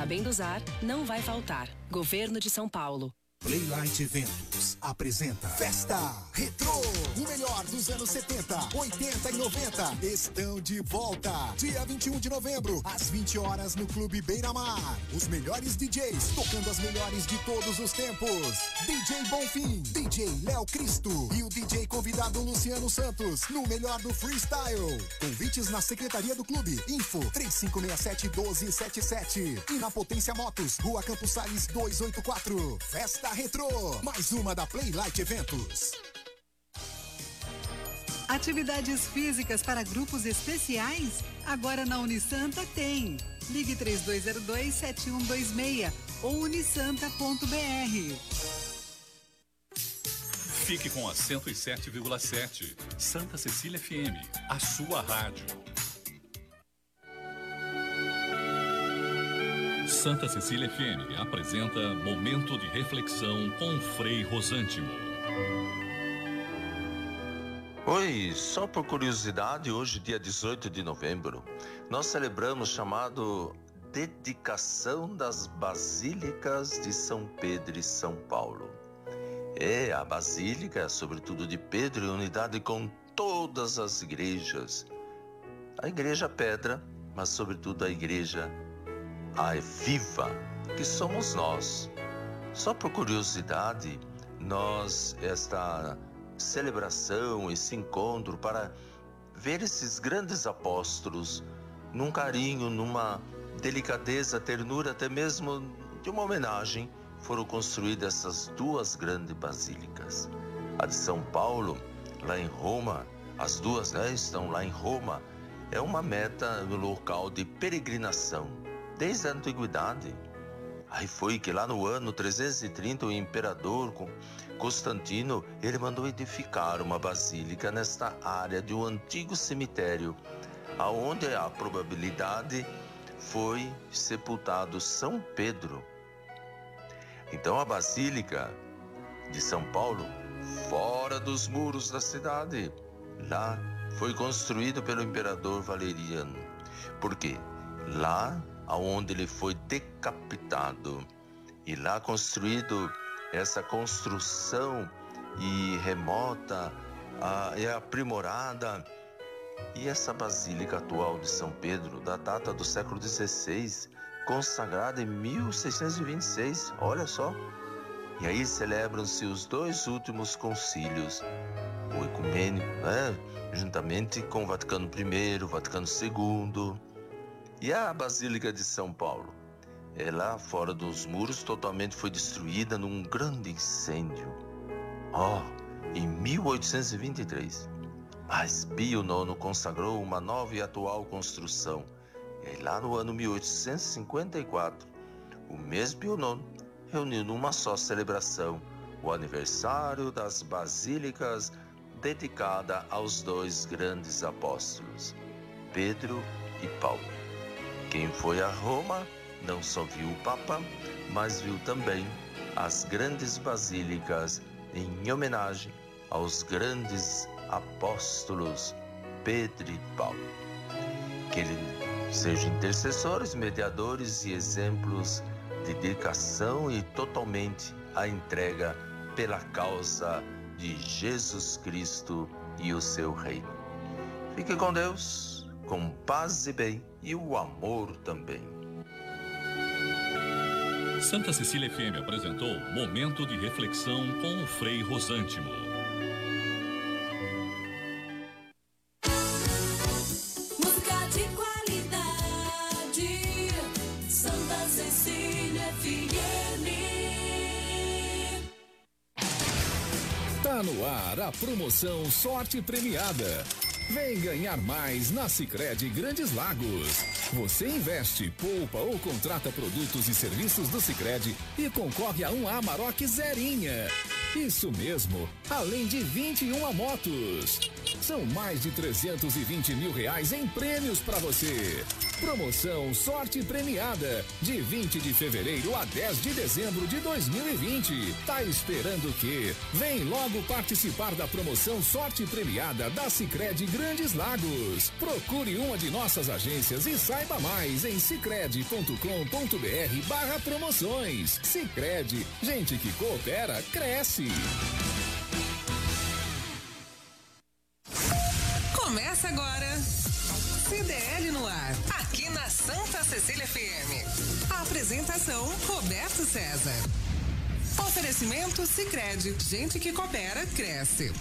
sabendo usar, não vai faltar. Governo de São Paulo. Playlight Apresenta Festa Retro. O melhor dos anos 70, 80 e 90 estão de volta. Dia 21 de novembro, às 20 horas no Clube Beira Mar. Os melhores DJs tocando as melhores de todos os tempos. DJ Bonfim, DJ Léo Cristo e o DJ convidado Luciano Santos no melhor do freestyle. Convites na secretaria do clube. Info 3567 1277 e na Potência Motos, Rua Campos Sales 284. Festa Retrô, mais uma da Playlight Eventos. Atividades físicas para grupos especiais? Agora na Unisanta tem. Ligue 3202-7126 ou unisanta.br. Fique com a 107,7. Santa Cecília FM, a sua rádio. Santa Cecília FM apresenta Momento de Reflexão com Frei Rosântimo. Oi, só por curiosidade, hoje, dia 18 de novembro, nós celebramos chamado Dedicação das Basílicas de São Pedro e São Paulo. É, a Basílica, sobretudo de Pedro, em unidade com todas as igrejas. A Igreja Pedra, mas sobretudo a Igreja a viva, que somos nós. Só por curiosidade, nós, esta celebração, esse encontro para ver esses grandes apóstolos num carinho, numa delicadeza, ternura, até mesmo de uma homenagem, foram construídas essas duas grandes basílicas. A de São Paulo, lá em Roma, as duas né, estão lá em Roma, é uma meta no local de peregrinação desde a antiguidade. Aí foi que lá no ano 330 o imperador Constantino ele mandou edificar uma basílica nesta área de um antigo cemitério, aonde a probabilidade foi sepultado São Pedro. Então a basílica de São Paulo, fora dos muros da cidade, lá foi construído pelo imperador Valeriano. Por quê? Lá aonde ele foi decapitado. E lá construído essa construção e remota e aprimorada. E essa basílica atual de São Pedro da data do século XVI consagrada em 1626 olha só. E aí celebram-se os dois últimos concílios. O ecumênico né juntamente com o Vaticano I Vaticano II e a Basílica de São Paulo? Ela, fora dos muros, totalmente foi destruída num grande incêndio. Oh, em 1823. Mas Pio IX consagrou uma nova e atual construção. E lá no ano 1854, o mesmo Pio IX reuniu numa só celebração o aniversário das basílicas dedicada aos dois grandes apóstolos, Pedro e Paulo. Quem foi a Roma não só viu o Papa, mas viu também as grandes basílicas em homenagem aos grandes apóstolos Pedro e Paulo. Que eles sejam intercessores, mediadores e exemplos de dedicação e totalmente a entrega pela causa de Jesus Cristo e o seu reino. Fique com Deus, com paz e bem e o amor também. Santa Cecília FM apresentou Momento de Reflexão com o Frei Rosântimo. Música de qualidade, Santa Cecília FM. Tá no ar a promoção Sorte Premiada. Vem ganhar mais na Sicredi Grandes Lagos. Você investe, poupa ou contrata produtos e serviços do Sicredi e concorre a um Amarok zerinha. Isso mesmo, além de 21 motos. São mais de 320 mil reais em prêmios para você. Promoção Sorte Premiada, de 20 de fevereiro a 10 de dezembro de 2020. Tá esperando o quê? Vem logo participar da promoção Sorte Premiada da Sicredi Grandes Lagos. Procure uma de nossas agências e saiba mais em sicredi.com.br barra promoções. Sicredi, gente que coopera, cresce. Começa agora. CDL no ar, na Santa Cecília FM. Apresentação Roberto César. Oferecimento Sicredi, gente que coopera cresce.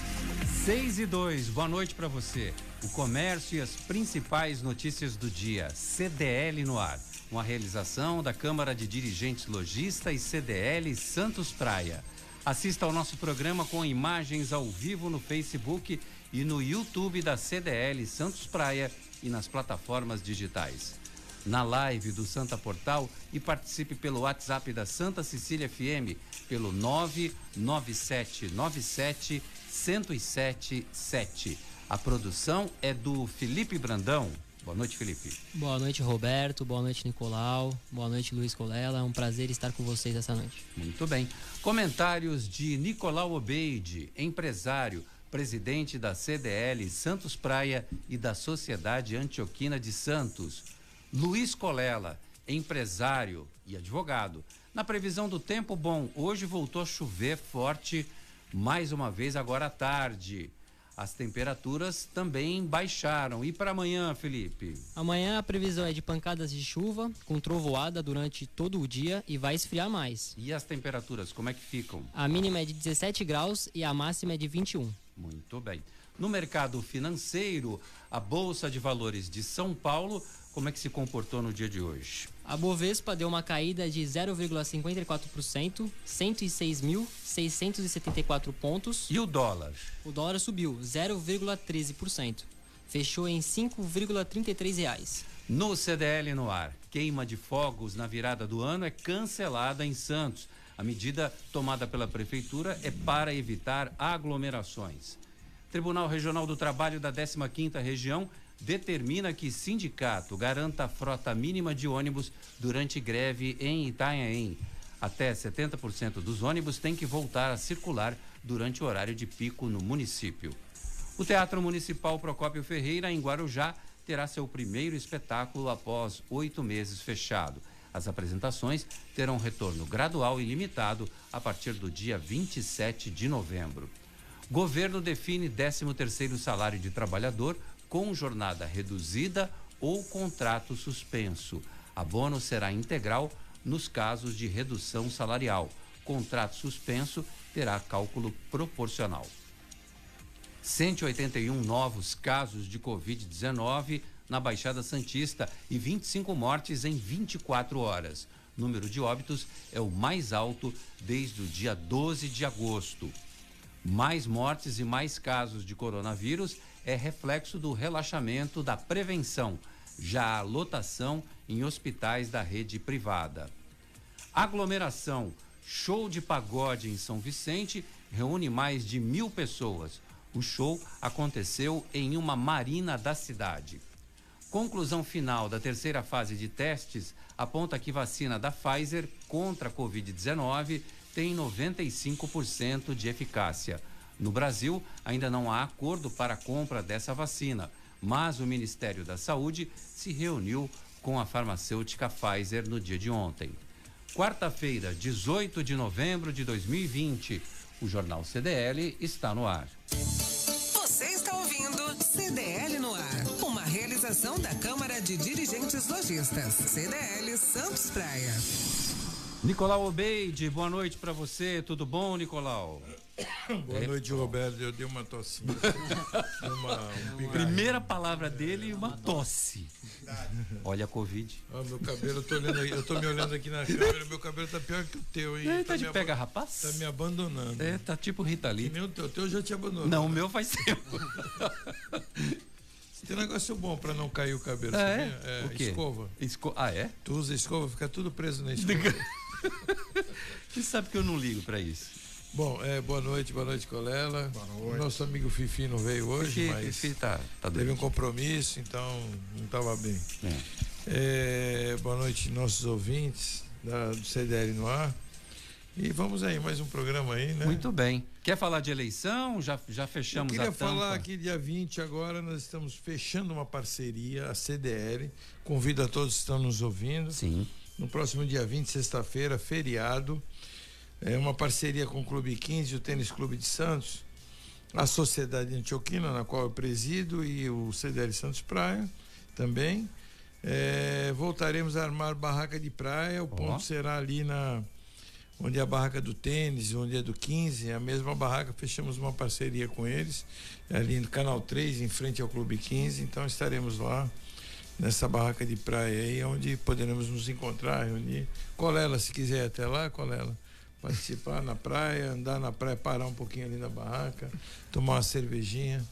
6 e 2, boa noite para você. O comércio e as principais notícias do dia. CDL no ar. Uma realização da Câmara de Dirigentes Logista e CDL Santos Praia. Assista ao nosso programa com imagens ao vivo no Facebook e no YouTube da CDL Santos Praia e nas plataformas digitais. Na live do Santa Portal e participe pelo WhatsApp da Santa Cecília FM pelo 99797 1077. A produção é do Felipe Brandão. Boa noite, Felipe. Boa noite, Roberto. Boa noite, Nicolau. Boa noite, Luiz Colela. É um prazer estar com vocês essa noite. Muito bem. Comentários de Nicolau Obeide, empresário, presidente da CDL Santos Praia e da Sociedade Antioquina de Santos. Luiz Colela, empresário e advogado. Na previsão do tempo bom, hoje voltou a chover forte mais uma vez agora à tarde. As temperaturas também baixaram. E para amanhã, Felipe? Amanhã a previsão é de pancadas de chuva com trovoada durante todo o dia e vai esfriar mais. E as temperaturas, como é que ficam? A mínima é de 17 graus e a máxima é de 21. Muito bem. No mercado financeiro, a Bolsa de Valores de São Paulo, como é que se comportou no dia de hoje? A Bovespa deu uma caída de 0,54%, 106.674 pontos. E o dólar? O dólar subiu 0,13%. Fechou em 5,33 reais. No CDL no ar, queima de fogos na virada do ano é cancelada em Santos. A medida tomada pela prefeitura é para evitar aglomerações. Tribunal Regional do Trabalho da 15ª Região determina que sindicato garanta a frota mínima de ônibus durante greve em Itanhaém. Até 70% dos ônibus têm que voltar a circular durante o horário de pico no município. O Teatro Municipal Procópio Ferreira, em Guarujá, terá seu primeiro espetáculo após oito meses fechado. As apresentações terão retorno gradual e limitado a partir do dia 27 de novembro. Governo define 13º salário de trabalhador com jornada reduzida ou contrato suspenso. Abono será integral nos casos de redução salarial. Contrato suspenso terá cálculo proporcional. 181 novos casos de Covid-19 na Baixada Santista e 25 mortes em 24 horas. Número de óbitos é o mais alto desde o dia 12 de agosto. Mais mortes e mais casos de coronavírus é reflexo do relaxamento da prevenção, já a lotação em hospitais da rede privada. Aglomeração, show de pagode em São Vicente reúne mais de mil pessoas. O show aconteceu em uma marina da cidade. Conclusão final da terceira fase de testes aponta que vacina da Pfizer contra a Covid-19 tem 95% de eficácia. No Brasil, ainda não há acordo para a compra dessa vacina, mas o Ministério da Saúde se reuniu com a farmacêutica Pfizer no dia de ontem. Quarta-feira, 18 de novembro de 2020, o Jornal CDL está no ar. Você está ouvindo CDL no ar, uma realização da Câmara de Dirigentes Lojistas, CDL Santos Praia. Nicolau Obeide, boa noite para você. Tudo bom, Nicolau? Boa noite, Roberto. Eu dei uma tossinha. uma, um Primeira palavra dele, uma tosse. Olha a Covid. Ah, meu cabelo, eu tô, olhando, eu tô me olhando aqui na câmera, meu cabelo tá pior que o teu, hein? É, tá, tá de pega rapaz? Tá me abandonando. É, tá tipo Rita Lee. O teu, teu já te abandonou. Não, o meu faz tempo. Tem negócio bom pra não cair o cabelo, É? sabia? É, O quê? escova. Esco... Ah, é? Tu usa escova, fica tudo preso na escova. Você sabe que eu não ligo pra isso. Bom, é, boa noite, boa noite, Colela. Boa noite. Nosso amigo Fifi não veio hoje, Fifi- mas Fifi tá- tá teve um compromisso, então não estava bem. É. É, boa noite, nossos ouvintes da, do CDL no ar. E vamos aí, mais um programa aí, né? Muito bem. Quer falar de eleição? Já, já fechamos Eu queria a tampa. falar que dia 20 agora nós estamos fechando uma parceria, a CDL. Convido a todos que estão nos ouvindo. Sim. No próximo dia 20, sexta-feira, feriado. É uma parceria com o Clube 15 e o Tênis Clube de Santos. A Sociedade Antioquina, na qual eu presido, e o CDL Santos Praia também. É, voltaremos a armar barraca de praia. O ponto será ali na onde é a barraca do tênis, onde é do 15, é a mesma barraca, fechamos uma parceria com eles, ali no Canal 3, em frente ao Clube 15, então estaremos lá nessa barraca de praia aí, onde poderemos nos encontrar, reunir. Colela, se quiser até lá, Colela, participar na praia, andar na praia, parar um pouquinho ali na barraca, tomar uma cervejinha.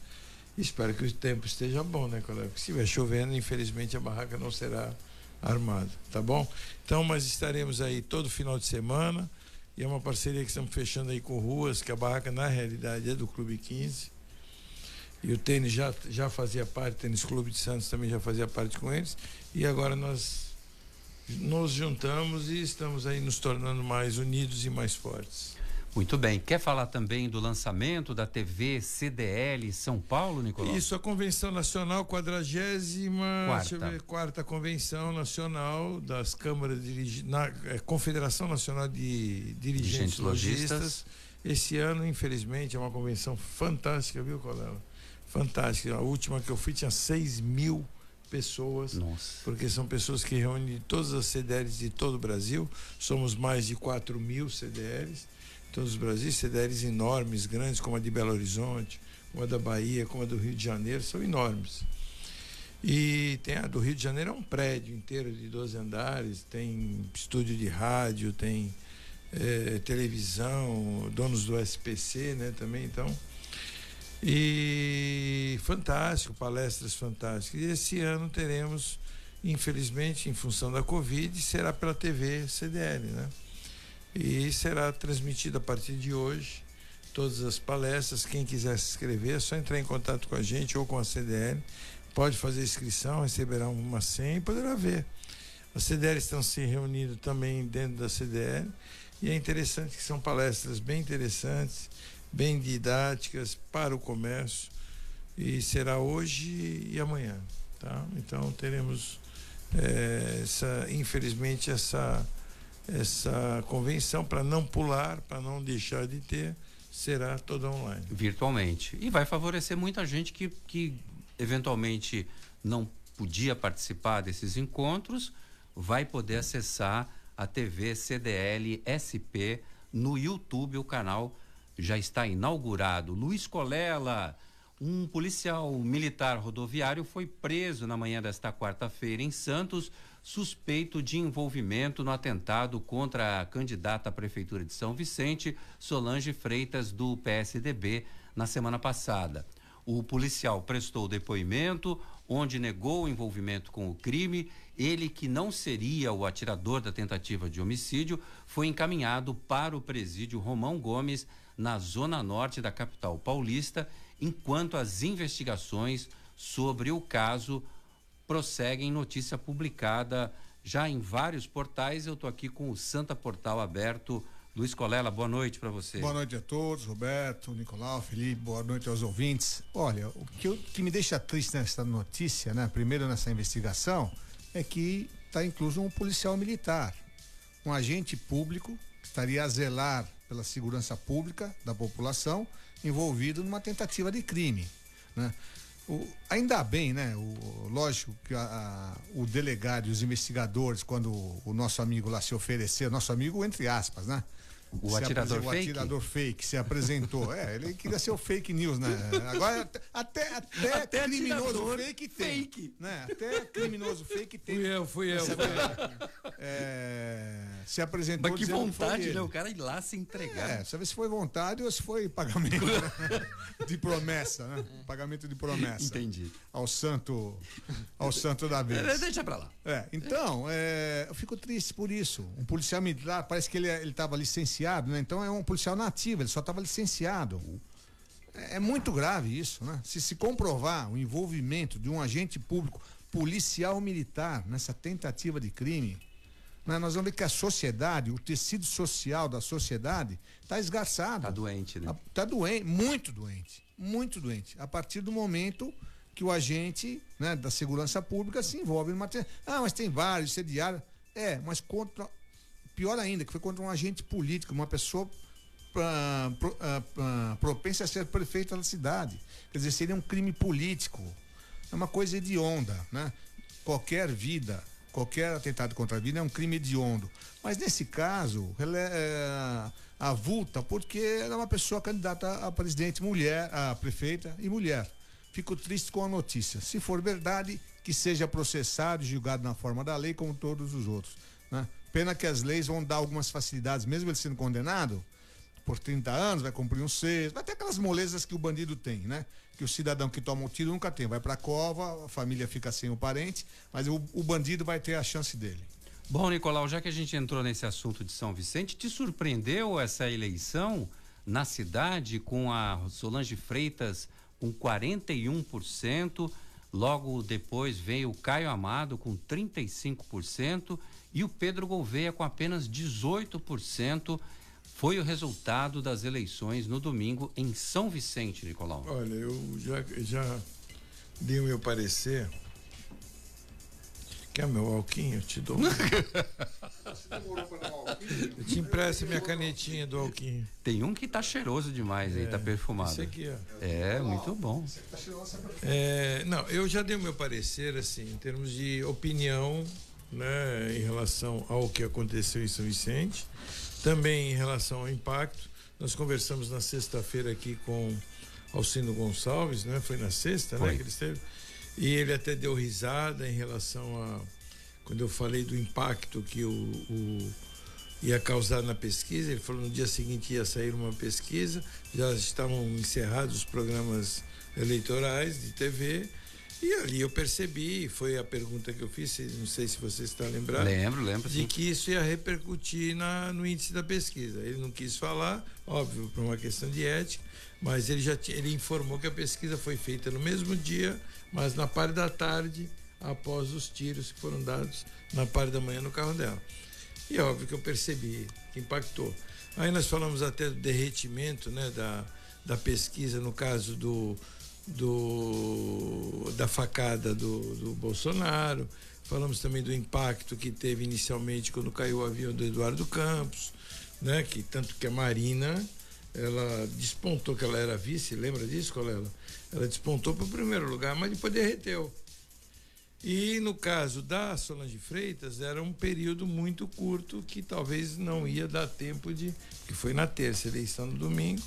Espero que o tempo esteja bom, né, Colela? Porque se estiver chovendo, infelizmente a barraca não será armada, tá bom? Então, mas estaremos aí todo final de semana e é uma parceria que estamos fechando aí com Ruas, que a barraca na realidade é do Clube 15. E o tênis já, já fazia parte, o Tênis Clube de Santos também já fazia parte com eles. E agora nós nos juntamos e estamos aí nos tornando mais unidos e mais fortes. Muito bem. Quer falar também do lançamento da TV CDL São Paulo, Nicolau? Isso, a Convenção Nacional, quadragésima Quarta. Convenção Nacional das Câmaras Dirigi na eh, Confederação Nacional de Dirigentes. Logistas. Esse ano, infelizmente, é uma convenção fantástica, viu, Colela? Fantástica. A última que eu fui tinha 6 mil pessoas. Nossa. Porque são pessoas que reúnem todas as CDLs de todo o Brasil. Somos mais de 4 mil CDLs todos os Brasil, CDLs enormes, grandes, como a de Belo Horizonte, como a da Bahia, como a do Rio de Janeiro, são enormes. E tem a do Rio de Janeiro é um prédio inteiro de 12 andares, tem estúdio de rádio, tem eh, televisão, donos do SPC, né, também, então. E fantástico, palestras fantásticas. E esse ano teremos, infelizmente, em função da Covid, será pela TV CDL, né? E será transmitido a partir de hoje todas as palestras. Quem quiser se inscrever, é só entrar em contato com a gente ou com a CDL. Pode fazer inscrição, receberá uma senha e poderá ver. As CDL estão se reunindo também dentro da CDL e é interessante que são palestras bem interessantes, bem didáticas para o comércio e será hoje e amanhã, tá? Então teremos eh, essa, infelizmente essa essa convenção para não pular, para não deixar de ter, será toda online. Virtualmente. E vai favorecer muita gente que, que eventualmente não podia participar desses encontros, vai poder acessar a TV CDL SP no YouTube, o canal já está inaugurado. Luiz Colela, um policial militar rodoviário, foi preso na manhã desta quarta-feira em Santos, suspeito de envolvimento no atentado contra a candidata à Prefeitura de São Vicente, Solange Freitas, do PSDB, na semana passada. O policial prestou depoimento, onde negou o envolvimento com o crime. Ele, que não seria o atirador da tentativa de homicídio, foi encaminhado para o presídio Romão Gomes, na zona norte da capital paulista, enquanto as investigações sobre o caso prosseguem. Notícia publicada já em vários portais. Eu estou aqui com o Santa Portal aberto. Luiz Colela, boa noite para você. Boa noite a todos, Roberto, Nicolau, Felipe, boa noite aos ouvintes. Olha, o que, eu- que me deixa triste nessa notícia, né? Primeiro nessa investigação, é que está incluso um policial militar, um agente público que estaria a zelar pela segurança pública da população, envolvido numa tentativa de crime, né? O- ainda bem, né? O, lógico que a- a- o delegado e os investigadores, quando o, o nosso amigo lá se ofereceu, nosso amigo entre aspas, né? O atirador fake? O atirador fake se apresentou. É, ele queria ser o fake news, né? Agora até, até, até, criminoso fake tem. fake. Né? Até criminoso fake tem. Fui eu, fui eu, Se, fui é, se apresentou Mas que vontade, né? O cara ir lá se entregar. É, saber se foi vontade ou se foi pagamento né? de promessa, né? Pagamento de promessa. Entendi. Ao santo, ao santo da vez. É, deixa pra lá. É, então, é, eu fico triste por isso. Um policial militar, parece que ele estava licenciado, né? Então é um policial nativo, ele só estava licenciado. É, é muito grave isso, né? Se se comprovar o envolvimento de um agente público policial militar nessa tentativa de crime, né, nós vamos ver que a sociedade, o tecido social da sociedade, está esgarçado. Está doente, né? Está doente, muito doente, muito doente. A partir do momento que o agente né, da segurança pública se envolve numa. Ah, mas tem vários, isso é diário. É, mas contra. Pior ainda, que foi contra um agente político, uma pessoa ah, pro- ah, ah, propensa a ser prefeito da cidade. Quer dizer, seria um crime político. É uma coisa hedionda, né? Qualquer vida, qualquer atentado contra a vida é um crime hediondo. Mas nesse caso, ele é, avulta porque era uma pessoa candidata a presidente, mulher, a prefeita e mulher. Fico triste com a notícia. Se for verdade, que seja processado e julgado na forma da lei, como todos os outros. Né? Pena que as leis vão dar algumas facilidades, mesmo ele sendo condenado, por 30 anos, vai cumprir um seis, vai ter aquelas molezas que o bandido tem, né? Que o cidadão que toma um tiro nunca tem. Vai pra cova, a família fica sem o parente, mas o, o bandido vai ter a chance dele. Bom, Nicolau, já que a gente entrou nesse assunto de São Vicente, te surpreendeu essa eleição na cidade com a Solange Freitas com 41%, logo depois veio o Caio Amado com 35% e o Pedro Gouveia com apenas 18%. Foi o resultado das eleições no domingo em São Vicente, Nicolau. Olha, eu já, já dei o meu parecer. Quer meu alquinho? Eu te dou. eu te empresto minha canetinha do alquinho. Tem um que tá cheiroso demais aí, tá perfumado. esse aqui, ó. É, muito bom. É, não, eu já dei o meu parecer, assim, em termos de opinião, né, em relação ao que aconteceu em São Vicente, também em relação ao impacto. Nós conversamos na sexta-feira aqui com Alcino Gonçalves, né? Foi na sexta, Foi. né, que ele esteve. E ele até deu risada em relação a quando eu falei do impacto que o, o ia causar na pesquisa. Ele falou no dia seguinte ia sair uma pesquisa, já estavam encerrados os programas eleitorais de TV. E ali eu percebi, foi a pergunta que eu fiz, não sei se você está lembrado. Lembro, lembro, De sim. que isso ia repercutir na, no índice da pesquisa. Ele não quis falar, óbvio, por uma questão de ética, mas ele já tinha, ele informou que a pesquisa foi feita no mesmo dia, mas na parte da tarde, após os tiros que foram dados na parte da manhã no carro dela. E é óbvio que eu percebi que impactou. Aí nós falamos até do derretimento né, da, da pesquisa, no caso do, do da facada do, do Bolsonaro. Falamos também do impacto que teve inicialmente quando caiu o avião do Eduardo Campos, né? Que tanto que a Marina ela despontou que ela era vice, lembra disso, Colela? Ela despontou para o primeiro lugar, mas depois derreteu. E no caso da Solange Freitas, era um período muito curto que talvez não ia dar tempo de. que foi na terça, eleição no domingo.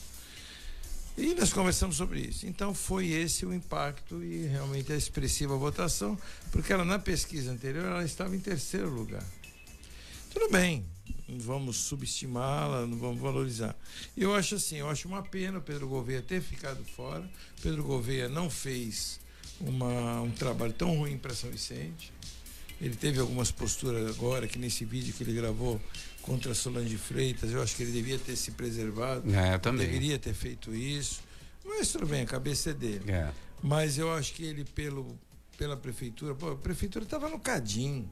E nós conversamos sobre isso. Então foi esse o impacto e realmente a expressiva votação, porque ela na pesquisa anterior ela estava em terceiro lugar. Tudo bem, não vamos subestimá-la, não vamos valorizar. Eu acho assim, eu acho uma pena o Pedro Gouveia ter ficado fora. Pedro Gouveia não fez uma, um trabalho tão ruim para São Vicente. Ele teve algumas posturas agora, que nesse vídeo que ele gravou contra Solange Freitas, eu acho que ele devia ter se preservado. É, eu também. Deveria ter feito isso. Mas tudo bem, a cabeça é dele. É. Mas eu acho que ele, pelo, pela prefeitura, pô, a prefeitura estava no Cadim.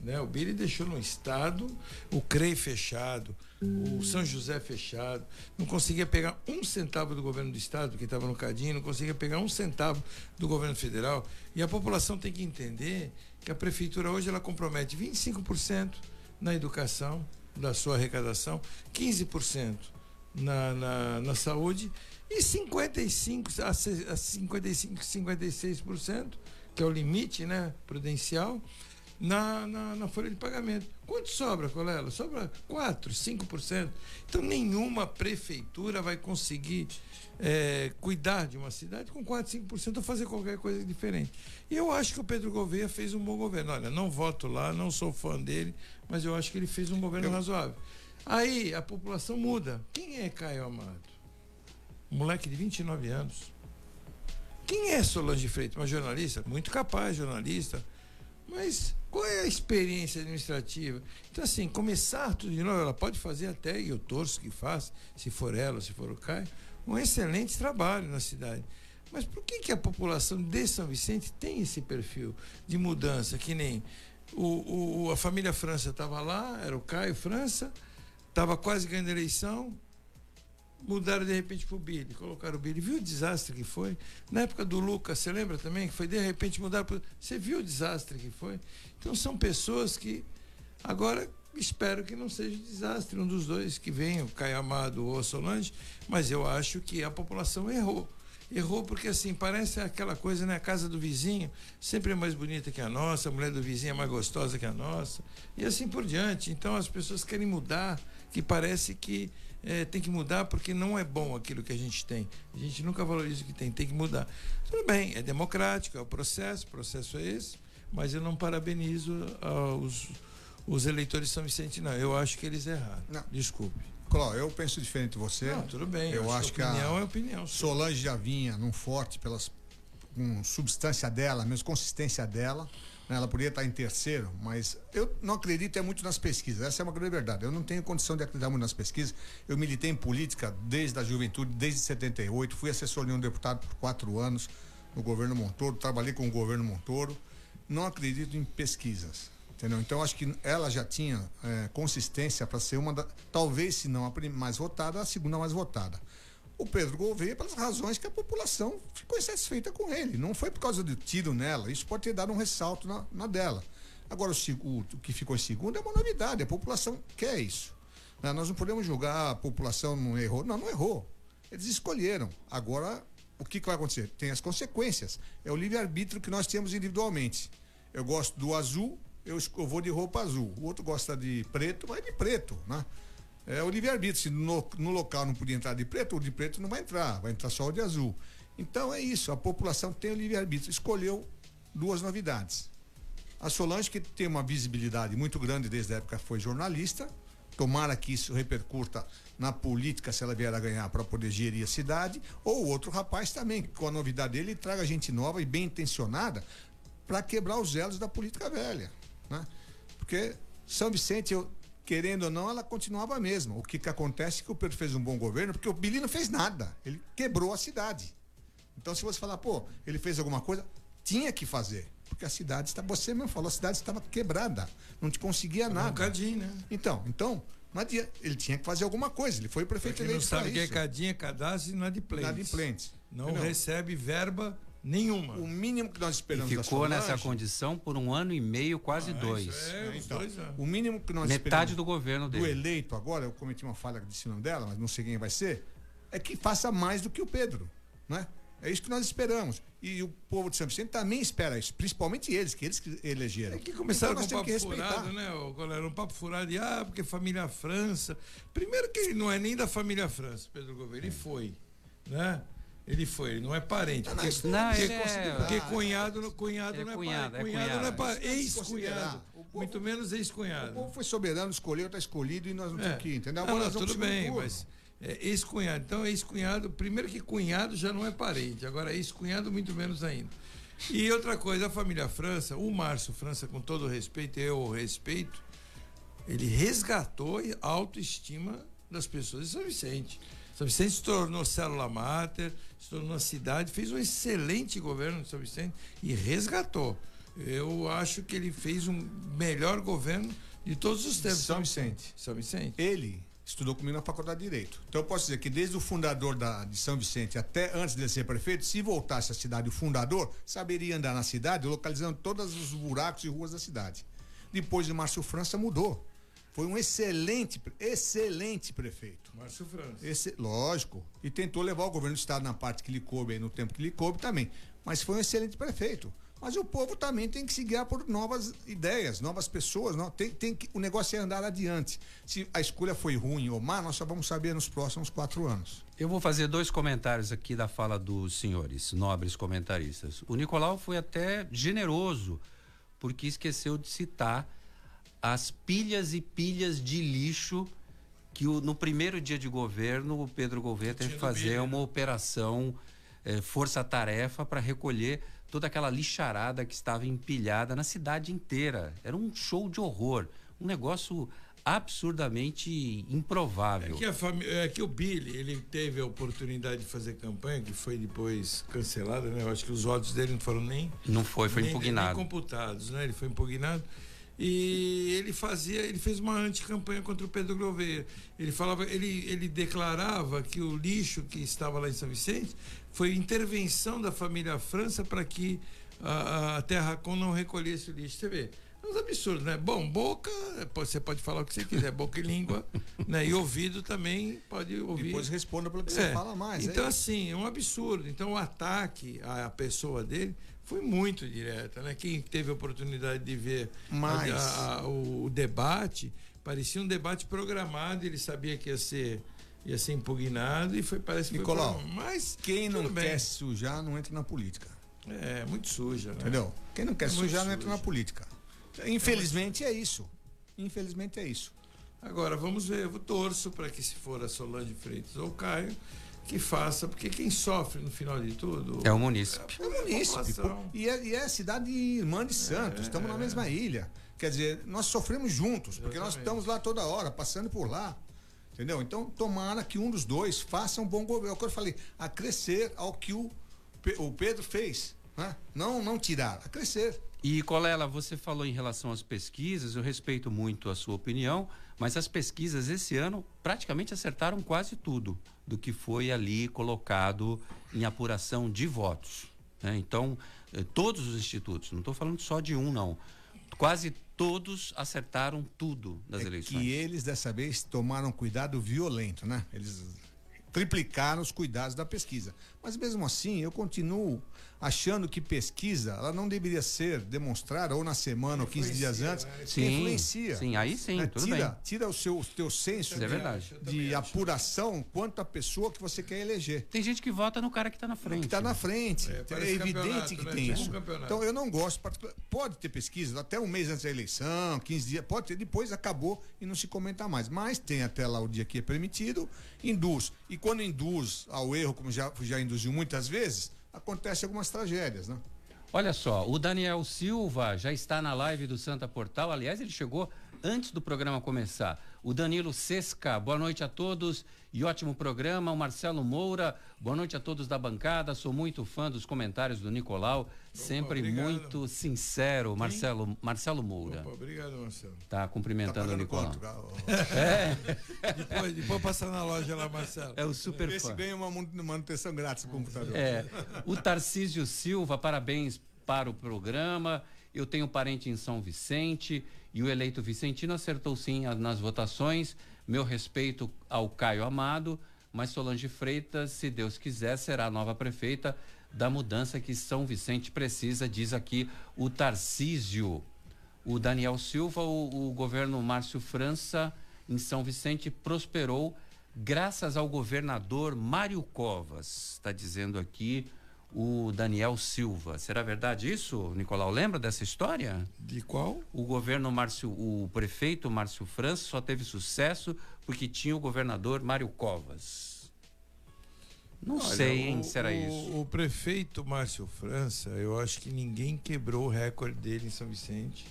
Né? O Billy deixou no estado, o CREI fechado, o São José fechado, não conseguia pegar um centavo do governo do estado, porque estava no Cadim, não conseguia pegar um centavo do governo federal. E a população tem que entender que a prefeitura hoje ela compromete 25% na educação da sua arrecadação, 15% na, na, na saúde e 55 a a 55, 56%, que é o limite, né, prudencial, na, na, na folha de pagamento. Quanto sobra, Colela? Sobra 4, 5%. Então nenhuma prefeitura vai conseguir eh, cuidar de uma cidade com 4, 5% ou fazer qualquer coisa diferente. E eu acho que o Pedro Gouveia fez um bom governo. Olha, não voto lá, não sou fã dele, mas eu acho que ele fez um governo razoável. Aí a população muda. Quem é Caio Amado? Um moleque de 29 anos. Quem é Solange Freitas? Uma jornalista? Muito capaz, jornalista. Mas qual é a experiência administrativa? Então, assim, começar tudo de novo, ela pode fazer até, e eu torço que faça, se for ela, se for o Caio, um excelente trabalho na cidade. Mas por que, que a população de São Vicente tem esse perfil de mudança? Que nem o, o- a família França estava lá, era o Caio França, estava quase ganhando a eleição, mudaram de repente pro Billy, colocaram o Billy. Viu o desastre que foi? Na época do Lucas, você lembra também que foi de repente mudar pro... Você viu o desastre que foi? Então são pessoas que agora espero que não seja desastre um dos dois que venha, o Caio Amado ou Solange, mas eu acho que a população errou. Errou porque assim, parece aquela coisa, né? A casa do vizinho sempre é mais bonita que a nossa, a mulher do vizinho é mais gostosa que a nossa, e assim por diante. Então as pessoas querem mudar, que parece que eh, tem que mudar porque não é bom aquilo que a gente tem. A gente nunca valoriza o que tem, tem que mudar. Tudo bem, é democrático, é o processo, o processo é esse, mas eu não parabenizo ah, os, os eleitores São Vicente, não. Eu acho que eles erraram. Desculpe. Cló, eu penso diferente de você. Não, tudo bem, Eu, eu acho acho que que opinião a é opinião, sim. Solange já vinha num forte pelas com substância dela, mesmo consistência dela. né? Ela poderia estar em terceiro, mas eu não acredito é muito nas pesquisas. Essa é uma grande verdade. Eu não tenho condição de acreditar muito nas pesquisas. Eu militei em política desde a juventude, desde 78. Fui assessor de um deputado por quatro anos no governo Montoro. Trabalhei com o governo Montoro. Não acredito em pesquisas. Entendeu? Então acho que ela já tinha eh, consistência para ser uma da, talvez se não a mais votada, a segunda mais votada. O Pedro Gouveia pelas razões que a população ficou insatisfeita com ele. Não foi por causa do tiro nela. Isso pode ter dado um ressalto na, na dela. Agora o, o- o que ficou em segundo é uma novidade. A população quer isso. Né? Nós não podemos julgar "Ah, a população não errou. Não, não errou. Eles escolheram. Agora o que, que vai acontecer? Tem as consequências. É o livre-arbítrio que nós temos individualmente. Eu gosto do azul, eu, eu vou de roupa azul. O outro gosta de preto, vai de preto, né? É o livre-arbítrio. Se no, no local não podia entrar de preto, o de preto não vai entrar, vai entrar só o de azul. Então é isso, a população tem o livre-arbítrio. Escolheu duas novidades. A Solange, que tem uma visibilidade muito grande desde a época foi jornalista, tomara que isso repercuta na política se ela vier a ganhar para poder gerir a cidade, ou outro rapaz também, que com a novidade dele, ele traga gente nova e bem intencionada para quebrar os elos da política velha. Né? Porque São Vicente, eu, querendo ou não, ela continuava a mesma. O que, que acontece é que o Pedro fez um bom governo, porque o Billy não fez nada. Ele quebrou a cidade. Então, se você falar, pô, ele fez alguma coisa, tinha que fazer. Porque a cidade está, você mesmo falou, a cidade estava quebrada. Não te conseguia nada. um cadinho, né? Então, então, não adianta. Ele tinha que fazer alguma coisa. Ele foi prefeito Pra quem não eleito sabe o que é cadinha, cadastro e inadimplentes. Inadimplentes. Não Entendeu? recebe verba nenhuma. O mínimo que nós E esperamos da ficou nessa condição por um ano e meio, quase dois. É, então, o mínimo que nós Metade esperamos do governo do dele. eleito agora, eu cometi uma falha de cima dela, mas não sei quem vai ser, é que faça mais do que o Pedro, né? É isso que nós esperamos. E o povo de São Vicente também espera isso, principalmente eles, que eles que elegeram. É que começaram então, nós com um temos papo que respeitar. furado, né, galera? Um papo furado de, ah, porque família França. Primeiro que ele não é nem da família França, Pedro Gouveia. Ele foi, né? Ele foi, ele não é parente. Porque, Não, porque, é- porque cunhado, não- cunhado É não é cunhado, pai. é Cunhado não é cunhado. pai. Tem que Ex-cunhado. Muito menos O ex-cunhado. povo foi soberano, escolheu, está escolhido e nós não É. temos que, entendeu? Não, Agora não, vamos tudo bem, mas é, ex-cunhado. Então, ex-cunhado, primeiro que cunhado já não é parente, agora ex-cunhado muito menos ainda. E outra coisa, a família França, o Márcio França, com todo o respeito, eu o respeito, ele resgatou a autoestima das pessoas de São Vicente. São Vicente se tornou célula máter, se tornou uma cidade, fez um excelente governo de São Vicente e resgatou. Eu acho que ele fez um melhor governo de todos os tempos. São Vicente. São Vicente. Ele estudou comigo na faculdade de Direito. Então eu posso dizer que desde o fundador da, de São Vicente até antes de ele ser prefeito, se voltasse à cidade o fundador, saberia andar na cidade, localizando todos os buracos e ruas da cidade. Depois de Márcio França mudou. Foi um excelente, excelente prefeito. Márcio França. Esse, lógico. E tentou levar o governo do estado na parte que lhe coube, aí, no tempo que lhe coube também. Mas foi um excelente prefeito. Mas o povo também tem que se guiar por novas ideias, novas pessoas. Não, tem, tem que, o negócio é andar adiante. Se a escolha foi ruim ou má, nós só vamos saber nos próximos quatro anos. Eu vou fazer dois comentários aqui da fala dos senhores, nobres comentaristas. O Nicolau foi até generoso, porque esqueceu de citar as pilhas e pilhas de lixo que o- no primeiro dia de governo o Pedro Gouveia teve que fazer Billy, uma operação eh, força-tarefa para recolher toda aquela lixarada que estava empilhada na cidade inteira. Era um show de horror, um negócio absurdamente improvável. É que, é que o Billy, ele teve a oportunidade de fazer campanha, que foi depois cancelada, né? Eu acho que os votos dele não foram nem. Não foi, foi nem- impugnado. Nem computados, né? Ele foi impugnado. E ele fazia, ele fez uma anticampanha contra o Pedro Gouveia. Ele falava, ele, ele declarava que o lixo que estava lá em São Vicente foi intervenção da família França para que a, a Terra Com não recolhesse o lixo. Você vê, uns absurdos, né? Bom, boca, você pode falar o que você quiser, boca e língua, né? E ouvido também pode ouvir. Depois responda pelo que você fala mais, é Então, isso. assim, é um absurdo. Então, o ataque à pessoa dele foi muito direta, né? Quem teve a oportunidade de ver Mas- a- a- o, o debate, parecia um debate programado, ele sabia que ia ser ia ser impugnado e foi parece que Nicolau, foi mas quem não bem. quer sujar não entra na política. É, muito suja, né? Entendeu? Quem não quer É sujar não entra na suja. política. Infelizmente é isso. Infelizmente é isso. Agora, vamos ver, eu torço para que se for a Solange Freitas ou Caio, que faça, porque quem sofre no final de tudo É o munícipe. É o munícipe. E é, e é a cidade irmã de Santos, estamos na mesma ilha. Quer dizer, nós sofremos juntos, porque nós Exatamente. estamos lá toda hora, passando por lá. Entendeu? Então, tomara que um dos dois faça um bom governo. É o que eu falei, a crescer ao que o, o Pedro fez. Né? Não, não tirar, a crescer. E Colela, você falou em relação às pesquisas, eu respeito muito a sua opinião, mas as pesquisas esse ano praticamente acertaram quase tudo do que foi ali colocado em apuração de votos. né? Então, eh, todos os institutos, não estou falando só de um, não. Quase todos acertaram tudo das eleições. É Que eles dessa vez tomaram cuidado violento, né? Eles triplicaram os cuidados da pesquisa. Mas mesmo assim, eu continuo achando que pesquisa, ela não deveria ser demonstrada ou na semana ou 15 dias antes, que Sim, influencia. sim, aí sim, né? tudo tira, bem. Tira o seu o teu senso é de, verdade. de apuração quanto à pessoa que você quer eleger. Tem gente que vota no cara que está na frente. Que está na frente. É, parece evidente que né? tem Tipo isso. Então eu não gosto. Pode ter pesquisa até um mês antes da eleição, 15 dias, pode ter, depois acabou e não se comenta mais. Mas tem até lá o dia que é permitido, induz. E quando induz ao erro, como já, já induziu muitas vezes, acontece algumas tragédias, né? Olha só, o Daniel Silva já está na live do Santa Portal. Aliás, ele chegou antes do programa começar. O Danilo Sesca, boa noite a todos e ótimo programa. O Marcelo Moura, boa noite a todos da bancada. Sou muito fã dos comentários do Nicolau, sempre obrigado. muito sincero. Marcelo, Marcelo Moura. Opa, obrigado, Marcelo. Tá cumprimentando Tá o Nicolau. quanto, É. Depois, depois passar na loja lá, Marcelo. É o super Esse fã. ganha uma manutenção grátis no computador. É. O Tarcísio Silva, parabéns para o programa. Eu tenho parente em São Vicente e o eleito Vicentino acertou sim nas votações. Meu respeito ao Caio Amado, mas Solange Freitas, se Deus quiser, será a nova prefeita da mudança que São Vicente precisa, diz aqui o Tarcísio. O Daniel Silva, o, o governo Márcio França em São Vicente prosperou graças ao governador Mário Covas, está dizendo aqui o Daniel Silva. Será verdade isso, Nicolau? Lembra dessa história? De qual? O governo Márcio, o prefeito Márcio França só teve sucesso porque tinha o governador Mário Covas. Não Olha, sei, hein, o- se era o- isso. O prefeito Márcio França, eu acho que ninguém quebrou o recorde dele em São Vicente,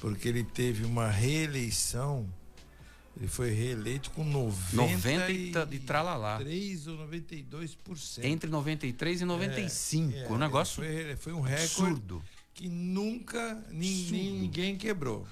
porque ele teve uma reeleição. Ele foi reeleito com 90, 90 e e tralalá. 3 ou 92%. Entre 93 e 95, É, um negócio Foi, foi um recorde absurdo. que nunca nin- nin- ninguém quebrou.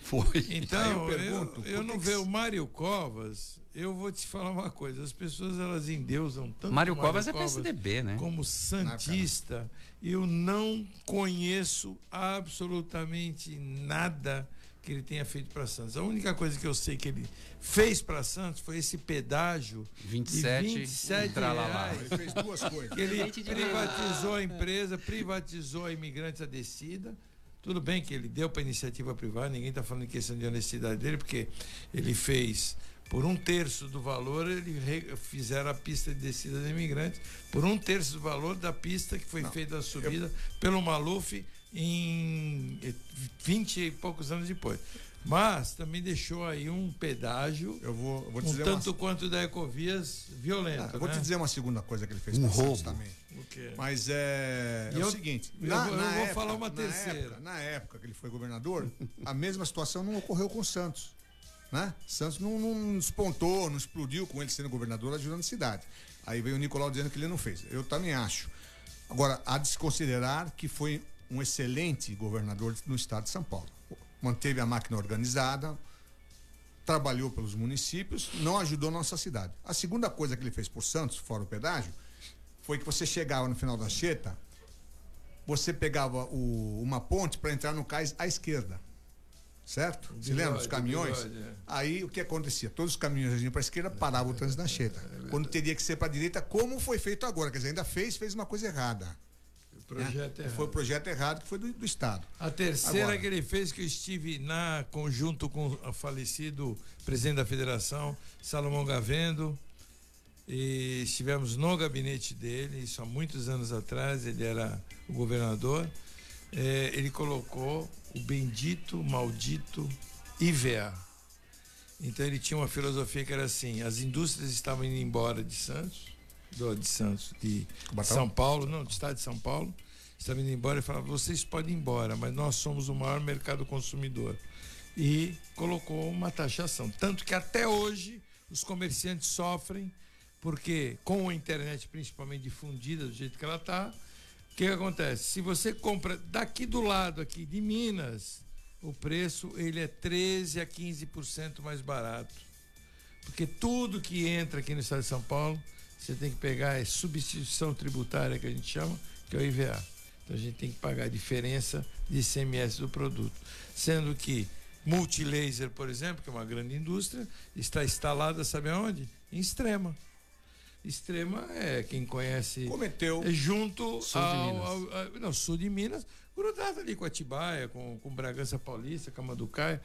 Foi. Então, eu eu, pergunto, eu por não vejo o Mário Covas, eu vou te falar uma coisa, as pessoas elas endeusam tanto Mário o Covas é PSDB, né? como santista, eu não conheço absolutamente nada que ele tenha feito para Santos. A única coisa que eu sei que ele fez para Santos foi esse pedágio 27 de 27 tralalá. reais. Ele fez duas coisas. Que ele privatizou a empresa, privatizou a imigrantes a descida. Tudo bem que ele deu para iniciativa privada, ninguém está falando em questão de honestidade dele, porque ele fez por um terço do valor, ele fizeram a pista de descida de imigrantes, por um terço do valor da pista que foi feita a subida pelo Maluf em eh, 20 e poucos anos depois. Mas também deixou aí um pedágio, Eu vou, eu vou te um dizer tanto uma, quanto da Ecovias violento. Ah, eu vou né? te dizer uma segunda coisa que ele fez Um roubo. também. O quê? Mas é, E é eu- o seguinte. eu vou- eu vou falar uma na terceira. época- na época que ele foi governador, a mesma situação não ocorreu com o Santos. Né? Santos não, não despontou, não explodiu com ele sendo governador ajudando a cidade. Aí veio o Nicolau dizendo que ele não fez. Eu também acho. Agora, há de se considerar que foi um excelente governador no estado de São Paulo. Manteve a máquina organizada, trabalhou pelos municípios, não ajudou nossa cidade. A segunda coisa que ele fez por Santos, fora o pedágio, foi que você chegava no final da cheta, você pegava o- uma ponte para entrar no cais à esquerda. Certo? Se bigode, lembra dos caminhões? bigode, é. Aí o que acontecia? Todos os caminhões iam para a esquerda, paravam o trânsito na cheta. Quando teria que ser para a direita, como foi feito agora? Quer dizer, ainda fez, fez uma coisa errada. né? Foi o projeto errado que foi do, do Estado. A terceira Agora, que ele fez, que eu estive na, conjunto com o falecido presidente da federação, Salomão Gavendo, e estivemos no gabinete dele, isso há muitos anos atrás, ele era o governador, eh, ele colocou o bendito, maldito IVA. Então ele tinha uma filosofia que era assim, as indústrias estavam indo embora de Santos, do, de Santos, de? São Paulo, não, do estado de São Paulo, estavam indo embora e falava, vocês podem ir embora, mas nós somos o maior mercado consumidor. E colocou uma taxação. Tanto que até hoje os comerciantes sofrem, porque com a internet principalmente difundida do jeito que ela está, o que, que acontece? Se você compra daqui do lado aqui de Minas, o preço ele é 13 a 15% mais barato. Porque tudo que entra aqui no estado de São Paulo, você tem que pegar é substituição tributária que a gente chama, que é o IVA. Então a gente tem que pagar a diferença de ICMS do produto. Sendo que Multilaser, por exemplo, que é uma grande indústria, está instalada, sabe aonde? Em Extrema. Extrema é quem conhece. Cometeu. É junto Sul ao, ao- a- não, sul de Minas, grudado ali com Atibaia, com, com Bragança Paulista, Camaducaia,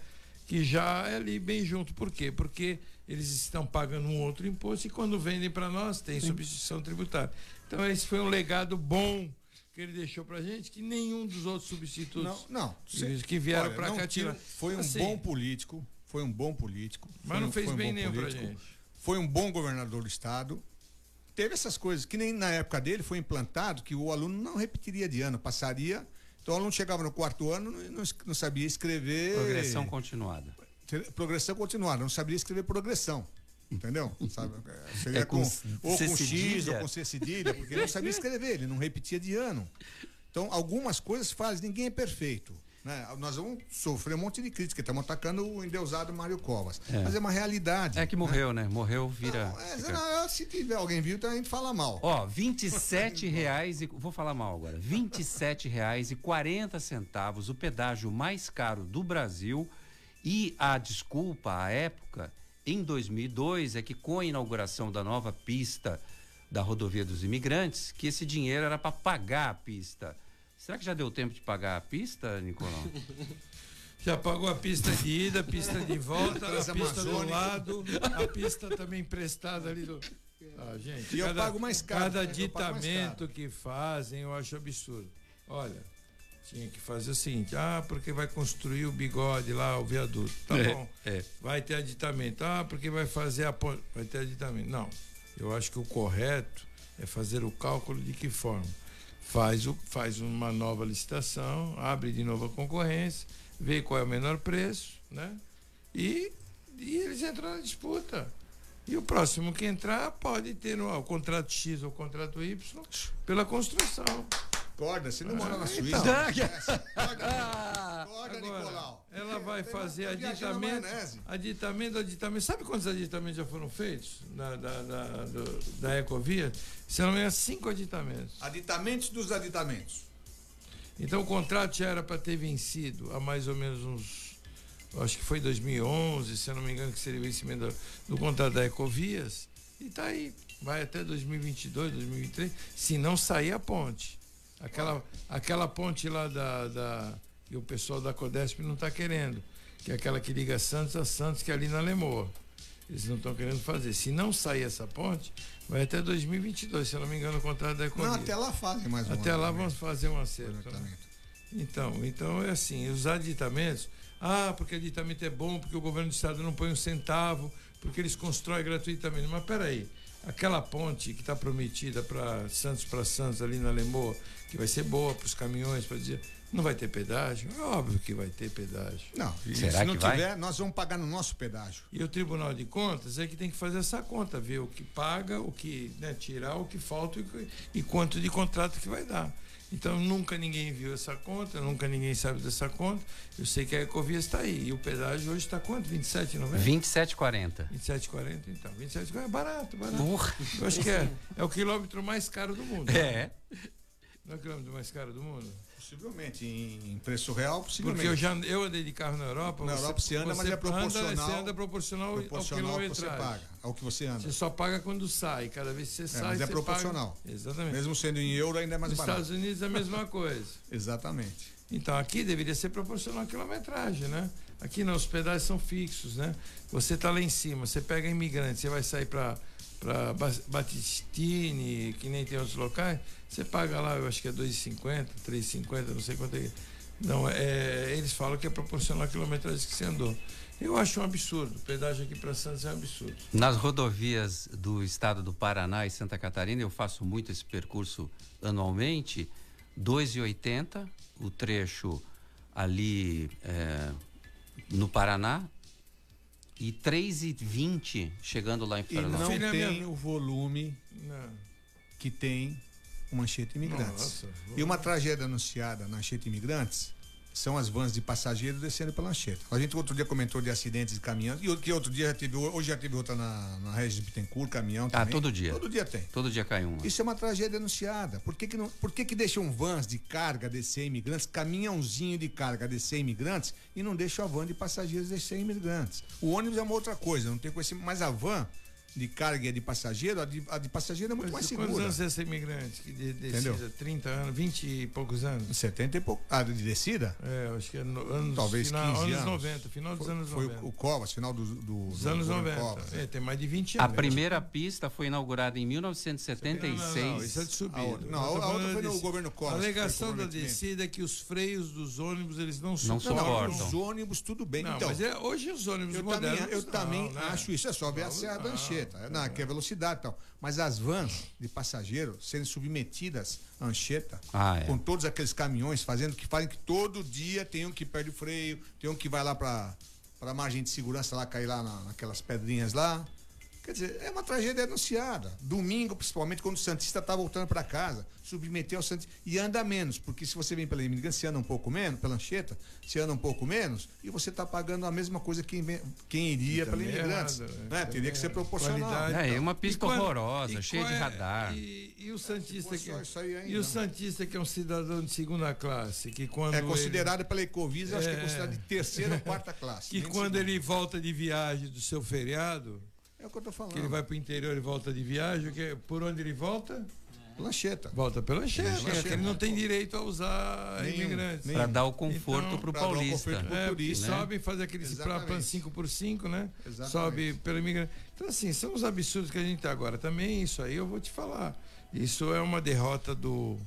que já é ali bem junto. Por quê? Porque eles estão pagando um outro imposto e quando vendem para nós tem substituição tributária. Então esse foi um legado bom que ele deixou pra gente, que nenhum dos outros substitutos Não, não. que- que vieram Olha, para não cá tira-. Foi um Assim, bom político. Foi um bom político. Mas não um- fez um bem bom nenhum pra político, gente. Foi um bom governador do estado. Teve essas coisas que nem na época dele foi implantado que o aluno não repetiria de ano, passaria. Então o aluno chegava no quarto ano e não, não sabia escrever. Progressão continuada. Progressão continuada, não sabia escrever progressão. Entendeu? Sabe? É, Seria É com com, ou com X ou com C cedilha, porque ele não sabia escrever, ele não repetia de ano. Então, algumas coisas fazem, ninguém é perfeito. Né? Nós vamos sofrer um monte de crítica, estamos atacando o endeusado Mário Covas. É. Mas é uma realidade. É que morreu, né? Morreu, vira. É, fica- não, se tiver alguém viu, então a gente fala mal. Ó, 27 reais e vou falar mal agora. 27 reais e 40 centavos o pedágio mais caro do Brasil e a desculpa à época em 2002 é que com a inauguração da nova pista da rodovia dos imigrantes, que esse dinheiro era para pagar a pista. Será que já deu tempo de pagar a pista, Nicolau? Já pagou a pista de ida, a pista de volta, a pista do lado, a pista também emprestada ali do. Ah, gente, E eu pago mais caro, Cada né? Mais ditamento que fazem eu acho absurdo. Olha, tinha que fazer o seguinte: ah, porque vai construir o bigode lá, o viaduto. Tá É, bom. é. Vai ter aditamento. Ah, porque vai fazer a ponte. Vai ter aditamento. Não. Eu acho que o correto é fazer o cálculo de que forma? Faz, o, faz uma nova licitação, abre de novo a concorrência, vê qual é o menor preço, né? E, e eles entram na disputa. E o próximo que entrar pode ter o contrato X ou o contrato Y pela construção. Acorda, você não mora na Ah, Suíça. então. Acorda, acorda, Agora, Nicolau. ela vai fazer aditamento, aditamento, aditamento. Sabe quantos aditamentos já foram feitos da, da, da, do- da Ecovia? Se não me engano, cinco aditamentos. Aditamentos dos aditamentos. Então o contrato já era para ter vencido há mais ou menos uns. Acho que foi 2011, se eu não me engano, que seria o vencimento do, do contrato da Ecovias. E tá aí. Vai até 2022, 2023, se não sair a ponte. Aquela, aquela ponte lá da, da. que o pessoal da Codesp não está querendo. Que é aquela que liga Santos a Santos, que é ali na Lemoa. Eles não estão querendo fazer. Se não sair essa ponte, vai até 2022, se eu não me engano, o contrato da Ecovia. Não, até lá fazem mais um Até lá vamos fazer um acerto. né? Então, então é assim, os aditamentos, ah, porque aditamento é bom, porque o governo do estado não põe um centavo, porque eles constroem gratuitamente. Mas peraí, aquela ponte que está prometida para Santos para Santos ali na Lemoa, que vai ser boa para os caminhões, para dizer, não vai ter pedágio? É óbvio que vai ter pedágio. Não, e Será se não que vai? tiver, nós vamos pagar no nosso pedágio. E o Tribunal de Contas é que tem que fazer essa conta, ver o que paga, o que né, tirar, o que falta e, e quanto de contrato que vai dar. Então nunca ninguém viu essa conta, nunca ninguém sabe dessa conta. Eu sei que a Ecovia está aí. E o pedágio hoje está quanto? 27,90? 27,40. 27,40 então. 27,40 é barato, barato. Porra. Eu acho que é, é o quilômetro mais caro do mundo. É. Não é o quilômetro mais caro do mundo? Possivelmente, em, preço real, possivelmente. Porque eu já eu andei de carro na Europa. Na Europa você anda, mas é proporcional. Você anda proporcional, proporcional ao ao que você paga, ao que você anda. Você só paga quando sai. Cada vez que você É, sai, mas é você proporcional. paga. Exatamente. Mesmo sendo em euro, ainda é mais Nos barato. Estados Unidos é a mesma coisa. Exatamente. Então aqui deveria ser proporcional à quilometragem, né? Aqui não, os pedais são fixos, né? Você tá lá em cima, você pega imigrante, você vai sair para para Batistini, que nem tem outros locais, você paga lá, eu acho que é 2,50, 3,50, não sei quanto é. Não, é, eles falam que é proporcional à quilometragem que você andou. Eu acho um absurdo. O pedágio aqui para Santos é um absurdo. Nas rodovias do estado do Paraná e Santa Catarina, eu faço muito esse percurso anualmente. 2,80 o trecho ali é, no Paraná e 3,20 chegando lá em E não Florianópolis. tem o volume Não. que tem o Manchete Imigrantes. Nossa, e uma tragédia anunciada na Manchete Imigrantes são as vans de passageiros descendo pela Anchieta. A gente outro dia comentou de acidentes de caminhão, e outro- que outro dia já teve, hoje já teve outra na, na Regis Bittencourt, caminhão Ah, também. todo dia. Todo dia tem. Todo dia cai um. Isso é uma tragédia anunciada. Por que, que, não, por que, que deixam vans de carga descer imigrantes, caminhãozinho de carga descer imigrantes e não deixam a van de passageiros descer imigrantes? O ônibus é uma outra coisa, não tem conhecimento, mas a van de carga e de passageiro, a de, a de passageiro é muito mais Mas quantos segura. anos é esse imigrante que de, Entendeu? decida? 30 anos, 20 e poucos anos? 70 e pouco. Ah, de descida? É, acho que é no, anos, Talvez final, 15 anos anos. 90, final dos Foi- anos foi 90. o Covas, final do, do, Dos do anos governo 90. Covas, é, tem mais de 20 A anos. primeira pista foi inaugurada em 1976. Não, não, não, isso é de subida. A outra- não, tô a outra foi no descida. governo Covas, A alegação da descida é que os freios dos ônibus eles não, Não suportam. suportam. Os ônibus, tudo bem. Não, então, mas é, hoje os ônibus eu modernos. também, eu não, também né? acho isso. É só ver a Não, Serra da não, Anchieta. Não, que é velocidade e tal. Mas as vans de passageiro serem submetidas à Anchieta, Ah, é. com todos aqueles caminhões fazendo que fazem que todo dia tem um que perde o freio, tem um que vai lá para a margem de segurança lá, cair lá na- naquelas pedrinhas lá. Quer dizer, é uma tragédia anunciada. Domingo, principalmente, quando o Santista está voltando para casa, submeter ao Santista. E anda menos, porque se você vem pela imigrante, você anda um pouco menos, pela Anchieta, você anda um pouco menos, e você está pagando a mesma coisa que quem, iria pela é imigrante. errado, é. né? Teria que ser proporcional. Qualidade. É, e uma pista E quando- horrorosa, e cheia de é- radar. E, e o Santista que Só isso aí ainda, e o né? Santista que é um cidadão de segunda classe, que quando É ele- considerado pela Ecovisa, acho que é É. considerado de terceira ou quarta classe. que de quando segunda. ele volta de viagem do seu feriado, É o que eu tô falando. que ele vai para o interior e volta de viagem, que, por onde ele volta? Lancheta. Volta pela Anchieta. Lancheta. Ele não tem direito a usar Nenhum, imigrantes. Para dar o conforto Então, para o pra dar o paulista. conforto pro É, turista, né? sobe, faz aquele Exatamente. plan 5x5, né? Exatamente. Sobe pelo imigrante. Então, assim, são os absurdos que a gente tá agora. Também isso aí eu vou te falar. Isso é uma derrota do,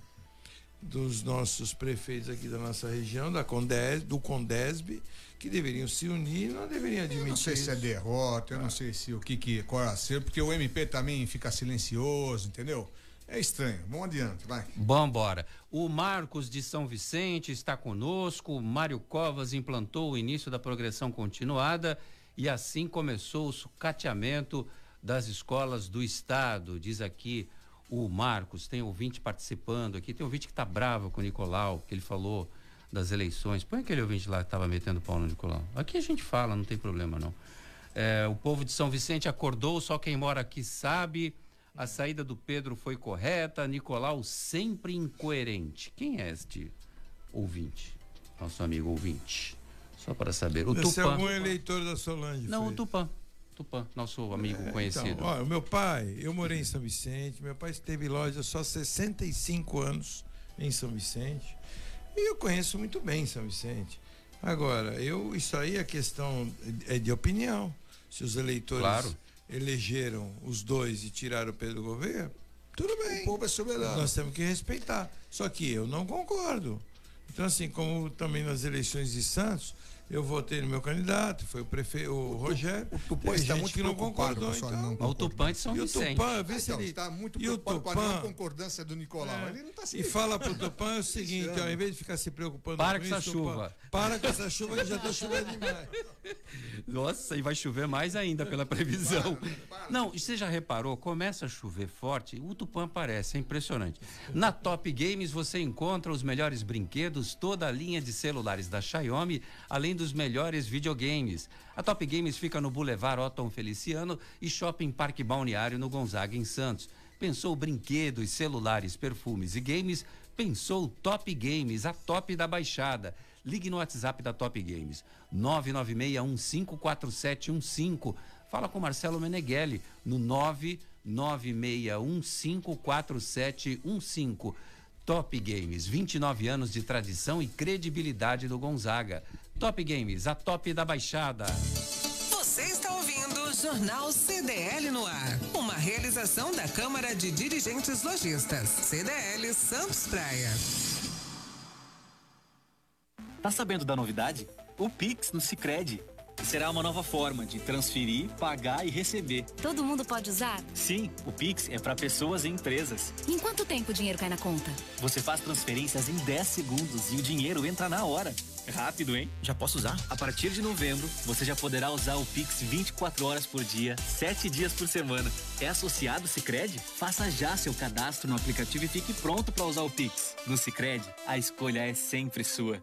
dos nossos prefeitos aqui da nossa região, da Condes, do Condesb, que deveriam se unir não deveriam admitir. Eu não sei se é isso. derrota, eu não sei se o que, que é a ser, porque o MP também fica silencioso, entendeu? É estranho. Vamos adiante, vai. Vambora. O Marcos de São Vicente está conosco. O Mário Covas implantou o início da progressão continuada e assim começou o sucateamento das escolas do estado. Diz aqui o Marcos. Tem ouvinte participando aqui. Tem ouvinte que está bravo com o Nicolau, que ele falou das eleições. Põe aquele ouvinte lá que estava metendo pau no Nicolau. Aqui a gente fala, não tem problema não. É, o povo de São Vicente acordou, só quem mora aqui sabe. A saída do Pedro foi correta, Nicolau sempre incoerente. Quem é este ouvinte? Nosso amigo ouvinte. Só para saber. O Deve ser Tupã. algum eleitor da Solange. Não, o Freitas. Tupã. Tupã, nosso amigo É, conhecido. Então, ó, o meu pai, eu morei em São Vicente, meu pai teve loja só 65 anos em São Vicente. E eu conheço muito bem São Vicente. Agora, eu isso aí é questão é de opinião. Se os eleitores Claro. elegeram os dois e tiraram o Pedro Gouveia, tudo bem. O povo é soberano. Nós temos que respeitar. Só que eu não concordo. Então, assim, como também nas eleições de Santos, Eu votei no meu candidato, foi o prefeito, o Rogério. O, Tupã está muito que não concordou, então. não Mas o Tupã de São E o Vicente. Tupã, vê se Então, ele... está muito e o preocupado com a não concordância do Nicolau. É. Ele não está se E fala pro Tupã o seguinte, ó, em vez de ficar se preocupando Para com com essa isso, Tupã, chuva. Para com essa chuva que já tá chovendo demais. Nossa, e vai chover mais ainda pela previsão. Não, e você já reparou? Começa a chover forte, o Tupã aparece, é impressionante. Na Top Games você encontra os melhores brinquedos, toda a linha de celulares da Xiaomi, além dos melhores videogames. A Top Games fica no Boulevard Otton Feliciano e Shopping Parque Balneário no Gonzaga, em Santos. Pensou brinquedos, celulares, perfumes e games? Pensou Top Games, a top da baixada. Ligue no WhatsApp da Top Games, 996154715. Fala com Marcelo Meneghelli no 996154715. Top Games, 29 anos de tradição e credibilidade do Gonzaga. Top Games, a top da baixada. Você está ouvindo o Jornal CDL no ar. Uma realização da Câmara de Dirigentes Lojistas. CDL Santos Praia. Tá sabendo da novidade? O Pix no Sicredi será uma nova forma de transferir, pagar e receber. Todo mundo pode usar? Sim, o Pix é para pessoas e empresas. Em quanto tempo o dinheiro cai na conta? Você faz transferências em 10 segundos e o dinheiro entra na hora. Rápido, hein? Já posso usar? A partir de novembro, você já poderá usar o Pix 24 horas por dia, 7 dias por semana. É associado Sicredi? Faça já seu cadastro no aplicativo e fique pronto para usar o Pix. No Sicredi, a escolha é sempre sua.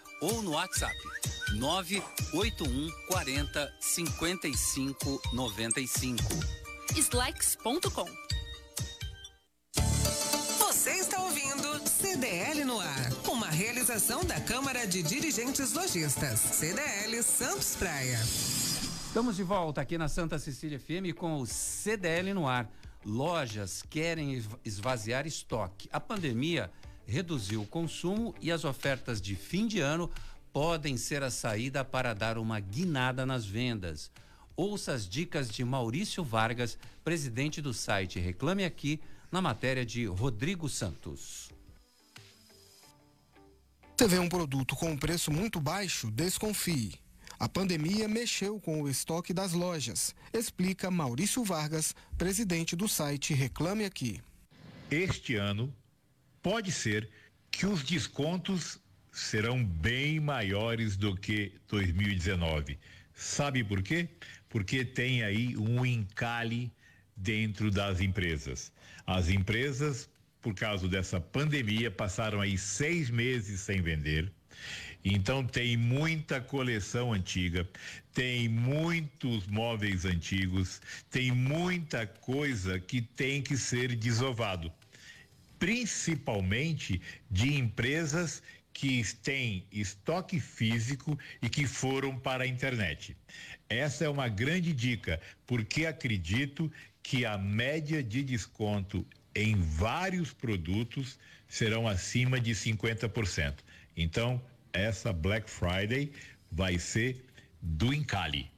ou no WhatsApp 981 40 55 95. Slex.com. Você está ouvindo CDL no ar. Uma realização da Câmara de Dirigentes Lojistas. CDL Santos Praia. Estamos de volta aqui na Santa Cecília FM com o CDL no ar. Lojas querem esva- esvaziar estoque. A pandemia reduziu o consumo e as ofertas de fim de ano podem ser a saída para dar uma guinada nas vendas. Ouça as dicas de Maurício Vargas, presidente do site Reclame Aqui, na matéria de Rodrigo Santos. Você vê um produto com um preço muito baixo, desconfie. A pandemia mexeu com o estoque das lojas, explica Maurício Vargas, presidente do site Reclame Aqui. Este ano, pode ser que os descontos serão bem maiores do que 2019. Sabe por quê? Porque tem aí um encalhe dentro das empresas. As empresas, por causa dessa pandemia, passaram aí seis meses sem vender. Então tem muita coleção antiga, tem muitos móveis antigos, tem muita coisa que tem que ser desovado principalmente de empresas que têm estoque físico e que foram para a internet. Essa é uma grande dica, porque acredito que a média de desconto em vários produtos serão acima de 50%. Então, essa Black Friday vai ser do encalhe,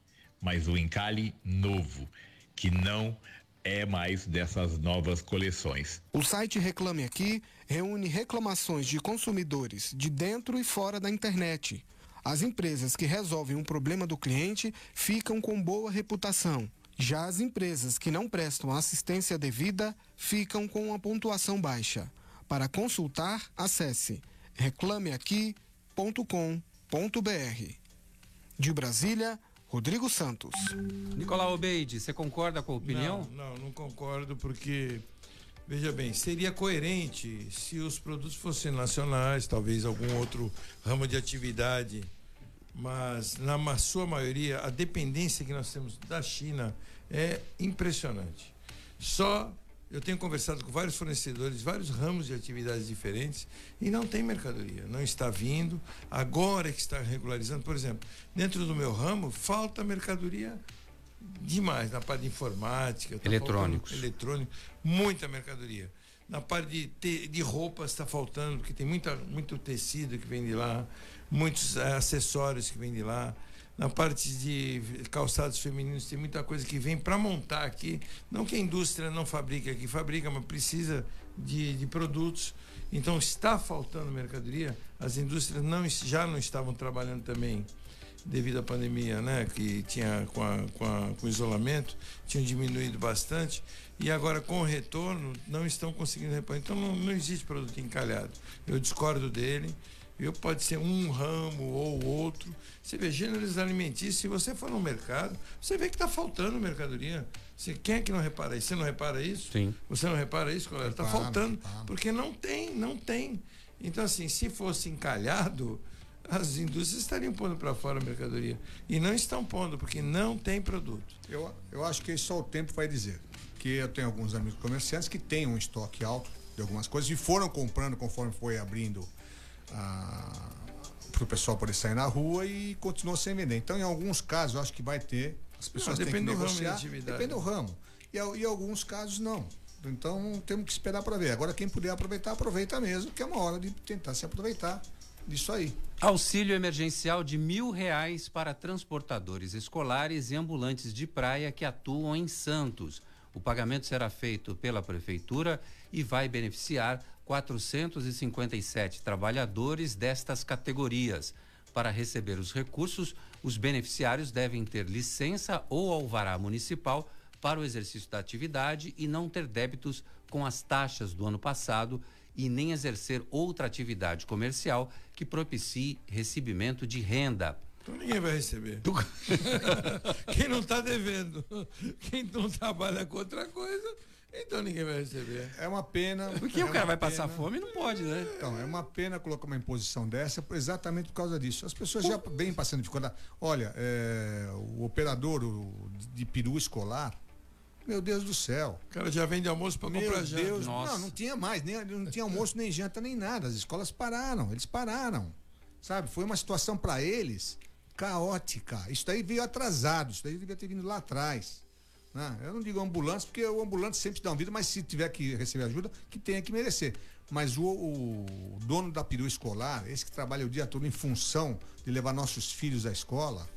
mas o encalhe novo, que não é mais dessas novas coleções. O site Reclame Aqui reúne reclamações de consumidores de dentro e fora da internet. As empresas que resolvem um problema do cliente ficam com boa reputação. Já as empresas que não prestam assistência devida ficam com uma pontuação baixa. Para consultar, acesse reclameaqui.com.br. De Brasília, Rodrigo Santos. Nicolau Obeide, você concorda com a opinião? Não, não, não concordo porque veja bem, seria coerente se os produtos fossem nacionais, talvez algum outro ramo de atividade, mas na sua maioria a dependência que nós temos da China é impressionante. Só eu tenho conversado com vários fornecedores, vários ramos de atividades diferentes e não tem mercadoria, não está vindo. Agora que está regularizando, por exemplo, dentro do meu ramo falta mercadoria demais na parte de informática, tá Eletrônicos. eletrônico, muita mercadoria. Na parte de, te- de roupas está faltando, porque tem muita, muito tecido que vem de lá, muitos acessórios que vêm de lá. Na parte de calçados femininos tem muita coisa que vem para montar aqui. Não que a indústria não fabrique aqui, fabrica, mas precisa de, de produtos. Então está faltando mercadoria. As indústrias não, já não estavam trabalhando também devido à pandemia, né, que tinha com, a, com, a- com o isolamento, tinham diminuído bastante e agora com o retorno não estão conseguindo repor. Então não, não existe produto encalhado. Eu discordo dele. Eu pode ser um ramo ou outro. Você vê gêneros alimentícios, se você for no mercado, você vê que está faltando mercadoria. Você, quem é que não repara isso? Você não repara isso? Sim. Você não repara isso, galera? Está faltando. reparo. Porque não tem, não tem. Então, assim, se fosse encalhado, as indústrias estariam pondo para fora a mercadoria. E não estão pondo, porque não tem produto. Eu, eu acho que só o tempo vai dizer. Que eu tenho alguns amigos comerciantes que têm um estoque alto de algumas coisas e foram comprando conforme foi abrindo para o pessoal poder sair na rua e continuou sem vender. Então, em alguns casos, eu acho que vai ter. As pessoas Não, têm que depende do ramo negociar. Depende do ramo. E, al- e alguns casos não. Então temos que esperar para ver. Agora quem puder aproveitar, aproveita mesmo, que é uma hora de tentar se aproveitar disso aí. Auxílio emergencial de mil reais para transportadores escolares e ambulantes de praia que atuam em Santos. O pagamento será feito pela prefeitura e vai beneficiar 457 trabalhadores destas categorias. Para receber os recursos, os beneficiários devem ter licença ou alvará municipal para o exercício da atividade e não ter débitos com as taxas do ano passado e nem exercer outra atividade comercial que propicie recebimento de renda. Então ninguém vai receber. Quem não está devendo, quem não trabalha com outra coisa, então ninguém vai receber. É uma pena. Porque é o cara vai passar pena. fome e não pode, né? Então, é uma pena colocar uma imposição dessa exatamente por causa disso. As pessoas já vêm passando dificuldade. Olha, é, o operador o, de peru escolar, meu Deus do céu. O cara já vende almoço para comprar janta. Deus, Nossa. não, não tinha mais, nem, não tinha almoço, nem janta, nem nada. As escolas pararam, eles pararam. Sabe? Foi uma situação para eles caótica. Isso daí veio atrasado, isso daí devia ter vindo lá atrás. né? Eu não digo ambulante, porque o ambulante sempre dá um vida, mas se tiver que receber ajuda, que tenha que merecer. Mas o, o dono da peru escolar, esse que trabalha o dia todo em função de levar nossos filhos à escola,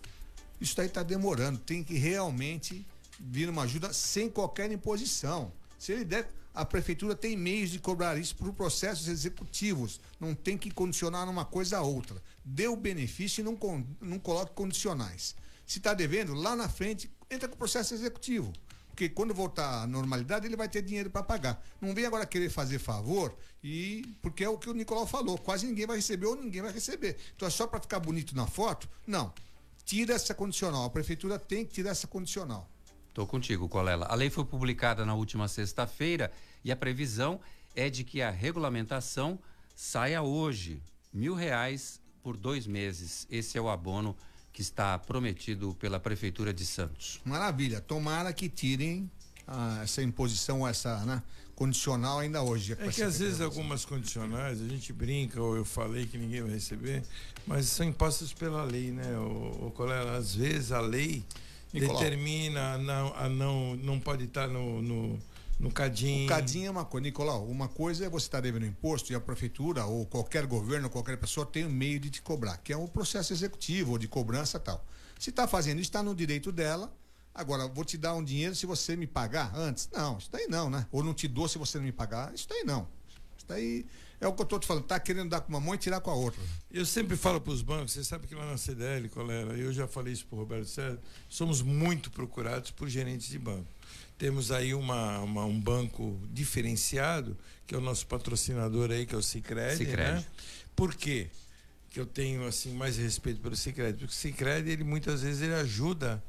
isso daí está demorando. Tem que realmente vir uma ajuda sem qualquer imposição. Se ele der, a prefeitura tem meios de cobrar isso por processos executivos. Não tem que condicionar uma coisa a outra. Dê o benefício e não, não coloque condicionais. Se está devendo, lá na frente, entra com o processo executivo. Porque quando voltar à normalidade, ele vai ter dinheiro para pagar. Não vem agora querer fazer favor e porque é o que o Nicolau falou, quase ninguém vai receber ou ninguém vai receber. Então é só para ficar bonito na foto? Não. Tira essa condicional. A prefeitura tem que tirar essa condicional. Estou contigo, Colela. A lei foi publicada na última sexta-feira e a previsão é de que a regulamentação saia hoje. Mil reais por dois meses. Esse é o abono que está prometido pela Prefeitura de Santos. Maravilha. Tomara que tirem ah, essa imposição, essa né, condicional ainda hoje. É que às vezes algumas condicionais, a gente brinca, ou eu falei que ninguém vai receber, mas são impostas pela lei, né, o, colega? Às vezes a lei Nicolau. determina a não, a não, não pode estar no, no, no cadinho. O cadinho é uma coisa, Nicolau, uma coisa é você estar devendo imposto e a prefeitura ou qualquer governo, qualquer pessoa tem um meio de te cobrar, que é um processo executivo ou de cobrança tal. Se está fazendo isso, está no direito dela. Agora, vou te dar um dinheiro se você me pagar antes? Não, isso daí não, né? Ou não te dou se você não me pagar? Isso daí não. Isso daí é o que eu estou te falando, tá querendo dar com uma mão e tirar com a outra. Eu sempre falo para os bancos, você sabe que lá na CDL, colega, eu já falei isso para o Roberto César, somos muito procurados por gerentes de banco. Temos aí uma, uma- um banco diferenciado, que é o nosso patrocinador aí, que é o Cicred, Sicredi. né? Por quê? que eu tenho assim mais respeito pelo Sicredi, porque o Sicredi ele muitas vezes ele ajuda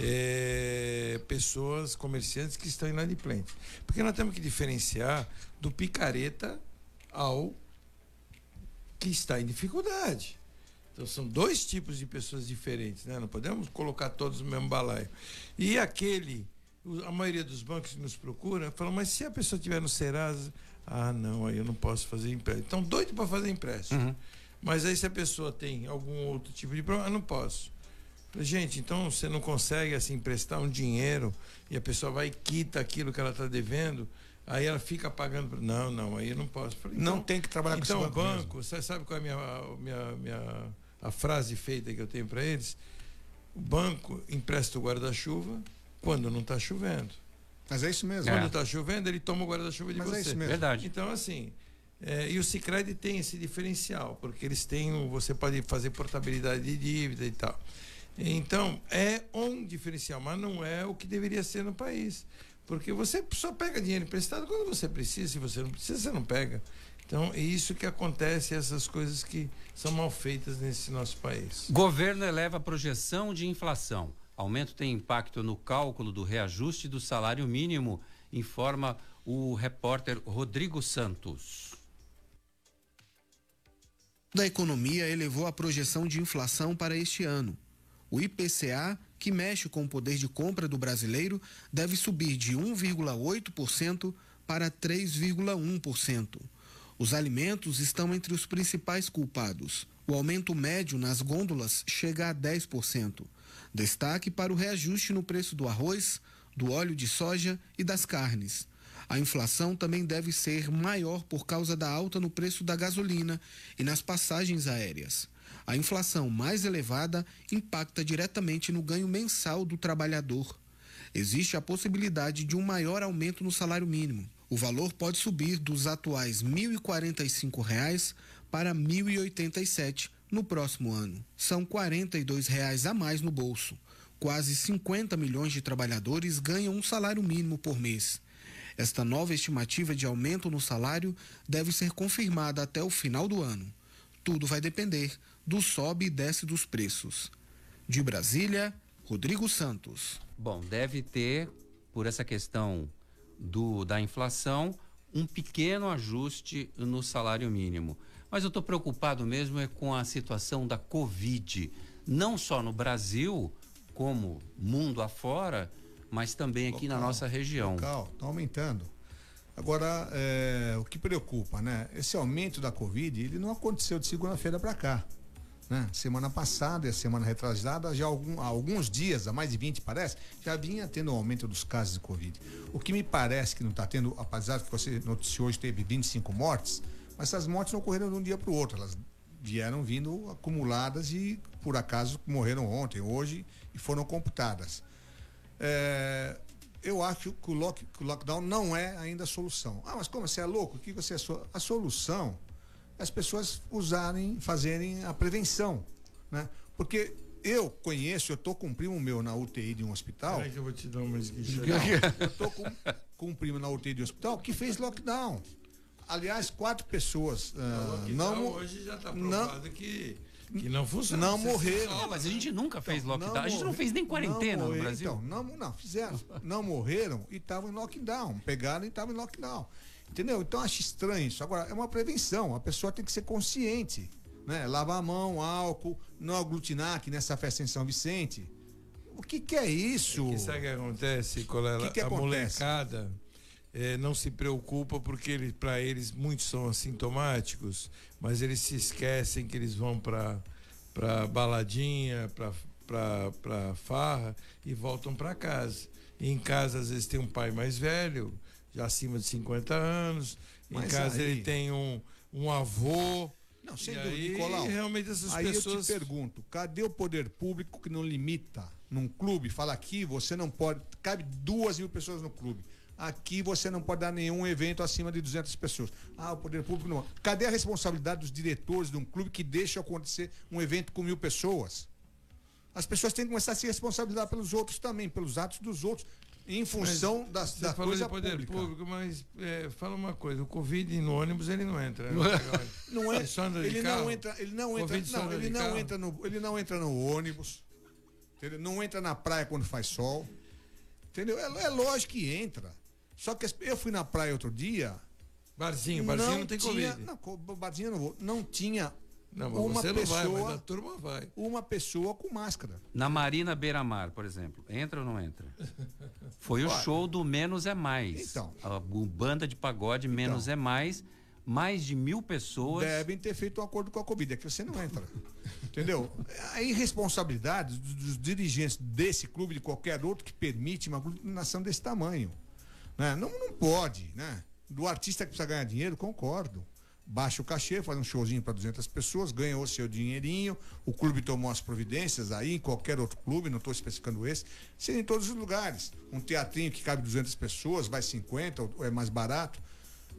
é, pessoas, comerciantes que estão inadimplentes. Porque nós temos que diferenciar do picareta ao que está em dificuldade. Então são dois tipos de pessoas diferentes, né? Não podemos colocar todos no mesmo balaio. E aquele, a maioria dos bancos nos procura, falam, mas se a pessoa estiver no Serasa, ah, não, aí eu não posso fazer empréstimo. Então doido para fazer empréstimo. Mas aí se a pessoa tem algum outro tipo de problema, ah, não posso. Gente, então você não consegue assim emprestar um dinheiro e a pessoa vai e quita aquilo que ela está devendo, aí ela fica pagando. Não, não, aí eu não posso. Falei, Não tem que trabalhar com esse então, banco o banco, você sabe qual é a minha, a minha, minha a frase feita que eu tenho para eles? O banco empresta o guarda-chuva quando não está chovendo. Mas é isso mesmo. Quando É. está chovendo, ele toma o guarda-chuva de Mas você. é isso mesmo. Verdade. Então, assim, é, e o Cicred tem esse diferencial, porque eles têm, um- você pode fazer portabilidade de dívida e tal. Então, é um diferencial, mas não é o que deveria ser no país. Porque você só pega dinheiro emprestado quando você precisa, se você não precisa, você não pega. Então, é isso que acontece, essas coisas que são mal feitas nesse nosso país. Governo eleva a projeção de inflação. Aumento tem impacto no cálculo do reajuste do salário mínimo, informa o repórter Rodrigo Santos. da economia elevou a projeção de inflação para este ano. O IPCA, que mexe com o poder de compra do brasileiro, deve subir de 1,8% para 3,1%. Os alimentos estão entre os principais culpados. O aumento médio nas gôndolas chega a 10%. Destaque para o reajuste no preço do arroz, do óleo de soja e das carnes. A inflação também deve ser maior por causa da alta no preço da gasolina e nas passagens aéreas. A inflação mais elevada impacta diretamente no ganho mensal do trabalhador. Existe a possibilidade de um maior aumento no salário mínimo. O valor pode subir dos atuais 1.045 reais para R$ 1.087 no próximo ano. São 42 reais a mais no bolso. Quase 50 milhões de trabalhadores ganham um salário mínimo por mês. Esta nova estimativa de aumento no salário deve ser confirmada até o final do ano. Tudo vai depender do sobe e desce dos preços. De Brasília, Rodrigo Santos. Bom, deve ter, por essa questão do, da inflação, um pequeno ajuste no salário mínimo. Mas eu estou preocupado mesmo é com a situação da Covid. Não só no Brasil, como mundo afora, mas também aqui na Local, nossa região. Local, está aumentando. Agora, é, o que preocupa, né? Esse aumento da Covid, ele não aconteceu de segunda-feira para cá. Né? Semana passada e a semana retrasada, já há algum- há alguns dias, há mais de 20 parece, já vinha tendo um aumento dos casos de Covid. O que me parece que não está tendo, apesar que você noticiou hoje teve 25 mortes, mas essas mortes não ocorreram de um dia para o outro, elas vieram vindo acumuladas e por acaso morreram ontem, hoje e foram computadas. É, eu acho que o, lock- que o lockdown não é ainda a solução. Ah, mas como você é louco? O que você é so- a solução? é As pessoas usarem, fazerem a prevenção, né? Porque eu conheço, eu tô com um primo meu na UTI de um hospital. Que eu vou te dar uma esguichada. Eu tô com, com um primo na UTI de um hospital que fez lockdown. Aliás, quatro pessoas lockdown não mo- hoje já tá não- provado que, que não funciona. Não morreram. Não, mas a gente nunca fez Então, lockdown. A gente não fez nem quarentena no morreram, Brasil. Então, não, não, fizeram. Não morreram e estavam em lockdown. Pegaram e estavam em lockdown. Entendeu? Então acho estranho isso. Agora, é uma prevenção. A pessoa tem que ser consciente. Né? Lavar a mão, álcool, não aglutinar, que nessa festa em São Vicente. O que, que é isso? Que sabe o que acontece, Colela? Que que a acontece? molecada eh, não se preocupa porque ele, para eles muitos são assintomáticos, mas eles se esquecem que eles vão para para baladinha, para farra e voltam para casa. E em casa às vezes tem um pai mais velho, já acima de 50 anos. Em Mas casa aí- ele tem um, um avô. Não, sem e dúvida, aí, Nicolau. realmente essas aí pessoas eu te pergunto, cadê o poder público que não limita num clube? Fala aqui, você não pode. Cabe duas mil pessoas no clube. Aqui você não pode dar nenhum evento acima de 200 pessoas. Ah, o poder público não. Cadê a responsabilidade dos diretores de um clube que deixa acontecer um evento com mil pessoas? As pessoas têm que começar a se responsabilizar pelos outros também, pelos atos dos outros. em função das- você da falou coisa de poder pública. público, mas é, fala uma coisa, o Covid no ônibus ele não entra. né? Não é, Ele de ele não entra, ele não entra, Covid não, ele não carro. entra no, ele não entra no ônibus. Entendeu? Não entra na praia quando faz sol. Entendeu? É, é lógico que entra. Só que eu fui na praia outro dia. Barzinho, barzinho não tem tinha, Covid. Não, barzinho eu não vou. Não tinha Não, uma você não pessoa, vai, mas a turma vai. uma pessoa com máscara. Na Marina Beira Mar, por exemplo, entra ou não entra? Foi o show do Menos é Mais. Então. A banda de pagode Menos é Mais. Mais de mil pessoas. Devem ter feito um acordo com a Covid, é que você não entra. Entendeu? A irresponsabilidade dos, dos dirigentes desse clube, de qualquer outro, que permite uma aglutinação desse tamanho. Né? Não, não pode, né? Do artista que precisa ganhar dinheiro, concordo. Baixa o cachê, faz um showzinho para 200 pessoas, ganha o seu dinheirinho. O clube tomou as providências aí, em qualquer outro clube, não estou especificando esse. Seja em todos os lugares. Um teatrinho que cabe 200 pessoas, vai 50, ou é mais barato.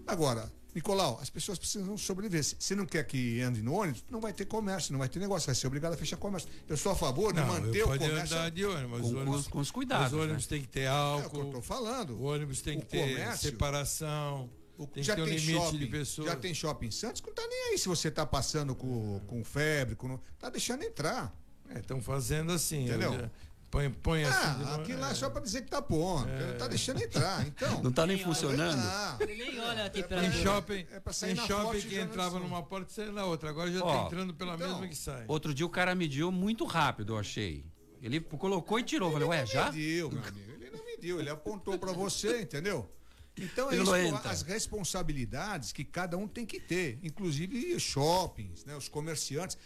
Agora, Nicolau, as pessoas precisam sobreviver. Se você não quer que ande no ônibus, não vai ter comércio, não vai ter negócio, vai ser obrigado a fechar comércio. Eu sou a favor de Não, manter eu o comércio. andar de ônibus, mas Com- os ônibus, com os cuidados, Os ônibus né? têm que ter É o que álcool. eu tô falando. O ônibus tem O que ter comércio- separação. tem já que ter um tem limite shopping, de pessoas. Já tem shopping em Santos, que não tá nem aí se você tá passando com, com febre, com, tá deixando entrar. Estão fazendo assim. Entendeu? Põe, põe assim. Ah, novo, aquilo lá é. é só pra dizer que tá pondo, não tá deixando entrar. Então. Não tá nem funcionando? Ah, Ele nem olha a Tem temperatura. shopping, É pra sair na shopping que entrava numa porta e saía na outra. Agora já Ó, tá entrando pela então, mesma que sai. Outro dia o cara mediu muito rápido, eu achei. Ele colocou e tirou. Falei, ué, já? mediu, meu amigo. Ele não mediu, ele apontou pra você, entendeu? Então é Ele isso, as responsabilidades que cada um tem que ter, inclusive shoppings, né, os comerciantes.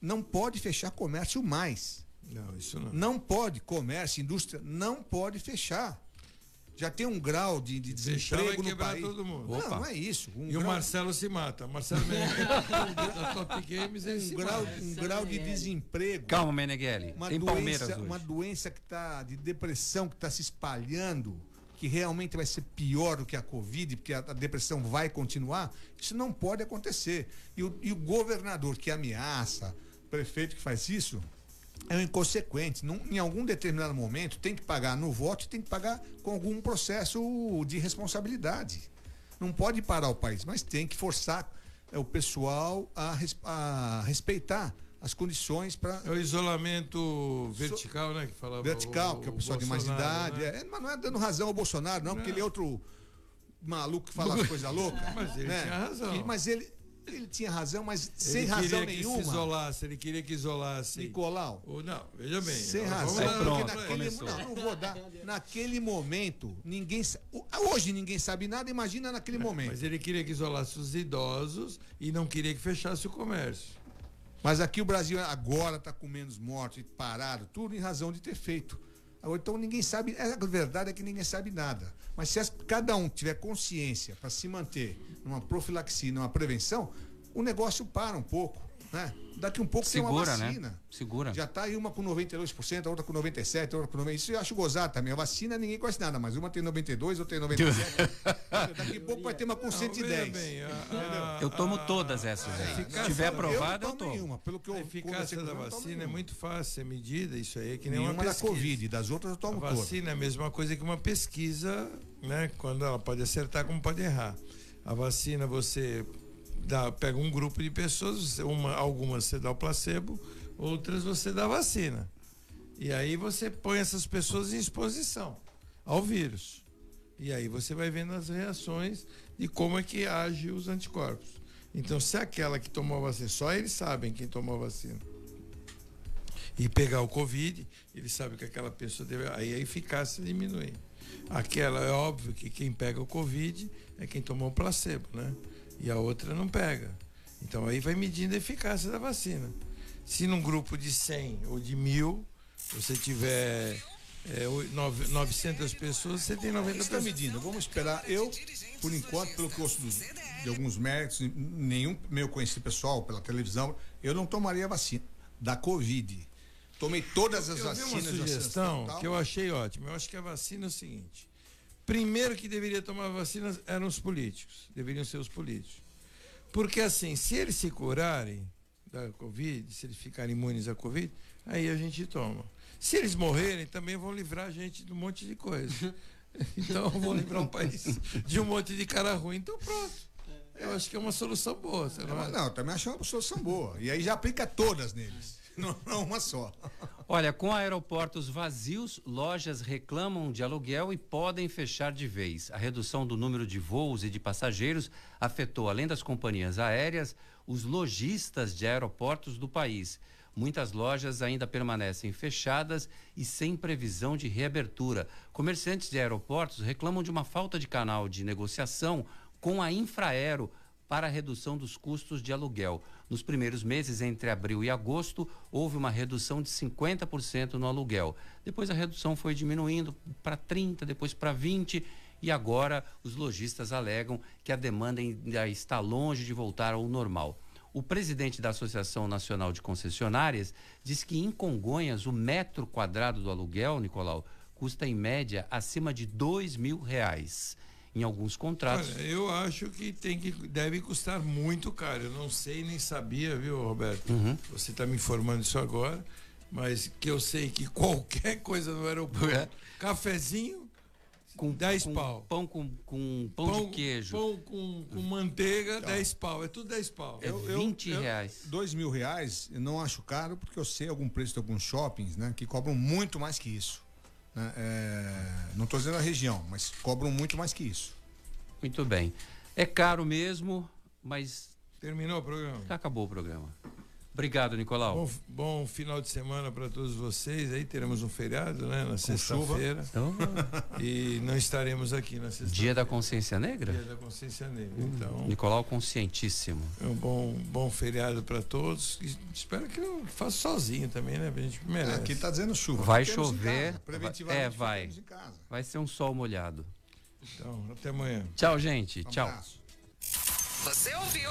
Não pode fechar comércio mais. Não, isso não. Não pode, comércio, indústria, não pode fechar. Já tem um grau de, de Fechar vai desemprego no quebrar país. todo mundo. Não, Opa. não é isso. Um E o grau- Marcelo se mata. O Marcelo Meneghelli, da Top Games, se um grau, mata. um grau de desemprego. Calma, Meneghelli. uma Tem Palmeiras doença, hoje. uma doença que está de depressão que está se espalhando, que realmente vai ser pior do que a Covid, porque a, a depressão vai continuar, isso não pode acontecer. E o, e o governador que ameaça, prefeito que faz isso, é um inconsequente. Num- em algum determinado momento tem que pagar no voto e tem que pagar com algum processo de responsabilidade. Não pode parar o país, mas tem que forçar é, o pessoal a, res- a respeitar as condições para É o isolamento vertical, né? Que falava vertical, que é o pessoal de mais idade. né? é, mas não é dando razão ao Bolsonaro, não, porque ele é outro maluco que fala as coisas loucas. Mas ele né? tinha razão. Que- Mas ele, ele tinha razão, mas sem ele razão queria que nenhuma. se isolasse, ele queria que isolasse. Nicolau. Ou não, veja bem. Sem razão, lá, lá. naquele, não, não vou dar. Naquele momento, ninguém hoje ninguém sabe nada, imagina naquele momento. Mas ele queria que isolasse os idosos e não queria que fechasse o comércio. Mas aqui o Brasil agora está com menos mortes, parado, tudo em razão de ter feito. Então ninguém sabe, a verdade é que ninguém sabe nada. Mas se cada um tiver consciência para se manter numa profilaxia, numa prevenção, o negócio para um pouco. Né? Daqui um pouco tem Segura, uma né? vacina. Segura. Já está aí uma com 92%, a outra com 97%, a outra com 90%. Isso eu acho gozado também. A vacina ninguém conhece nada, mas uma tem 92%, outra tem 97%. Daqui a pouco vai ter uma com 110%. bem, a- a- Eu tomo todas essas aí. Se tiver da- aprovada, eu tomo tomo. nenhuma. Pelo que eu A eficácia da eu vacina é muito fácil ser medida, isso aí é que nem Nenhuma uma da pesquisa. Covid, das outras eu A tomo todas. vacina é a mesma coisa que uma pesquisa, né? Quando ela pode acertar, como pode errar. A vacina você dá, pega um grupo de pessoas, uma, algumas você dá o placebo, outras você dá a vacina. E aí você põe essas pessoas em exposição ao vírus. E aí você vai vendo as reações de como é que age os anticorpos. Então, se aquela que tomou a vacina, só eles sabem quem tomou a vacina e pegar o Covid, ele sabe que aquela pessoa deve. Aí a eficácia diminui. Aquela é óbvio que quem pega o Covid é quem tomou o placebo, né? E a outra não pega. Então aí vai medindo a eficácia da vacina. Se num grupo de 100 ou de mil você tiver é, oi- nove- 900 pessoas, você tem 90 Está pessoas. medindo, vamos esperar. Eu, por enquanto, pelo que eu ouço dos- de alguns médicos, nenhum meu conhecido pessoal pela televisão, eu não tomaria a vacina da Covid. Tomei todas as eu vi vacinas. uma sugestão que eu achei ótima. Eu acho que a vacina é o seguinte: primeiro que deveria tomar vacina eram os políticos, deveriam ser os políticos. Porque assim, se eles se curarem da Covid, se eles ficarem imunes à Covid, aí a gente toma. Se eles morrerem, também vão livrar a gente de um monte de coisa. Então vão livrar o país de um monte de cara ruim. Então pronto. Eu acho que é uma solução boa. Não, não, também acho uma solução boa. E aí já aplica todas neles. Não, não uma só. Olha, com aeroportos vazios, lojas reclamam de aluguel e podem fechar de vez. A redução do número de voos e de passageiros afetou, além das companhias aéreas, os lojistas de aeroportos do país. Muitas lojas ainda permanecem fechadas e sem previsão de reabertura. Comerciantes de aeroportos reclamam de uma falta de canal de negociação com a Infraero para a redução dos custos de aluguel. Nos primeiros meses, entre abril e agosto, houve uma redução de 50% no aluguel. Depois a redução foi diminuindo para 30%, depois para 20%, e agora os lojistas alegam que a demanda ainda está longe de voltar ao normal. O presidente da Associação Nacional de Concessionárias diz que em Congonhas o metro quadrado do aluguel, Nicolau, custa em média acima de dois mil reais. Em alguns contratos. Olha, eu acho que tem que deve custar muito caro. Eu não sei nem sabia, viu, Roberto? Você está me informando isso agora, mas que eu sei que qualquer coisa no aeroporto, cafezinho, com 10 com pau. Pão com, com pão, de queijo. Pão com, com manteiga, 10 pau. É tudo 10 pau. É 20 reais. Dois mil reais eu não acho caro porque eu sei algum preço de alguns shoppings, né? Que cobram muito mais que isso. Né? É, não estou dizendo a região, mas cobram muito mais que isso. Muito bem. É caro mesmo, mas. Terminou o programa? Acabou o programa. Obrigado, Nicolau. Bom, bom final de semana para todos vocês. Aí teremos um feriado, né? Na sexta-feira. Então, E não estaremos aqui na sexta-feira. Dia da Consciência Negra? Dia da Consciência Negra. Então, Nicolau conscientíssimo. é um bom, bom feriado para todos. E espero que não faça sozinho também, né? A gente merece. Aqui tá dizendo chuva. Vai Ficamos chover. casa. Preventivamente é, vai. Vai ser um sol molhado. Então, até amanhã. Tchau, gente. Um Tchau. abraço. Você ouviu?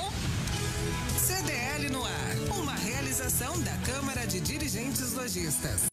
CDL no ar. Uma realização da Câmara de Dirigentes Lojistas.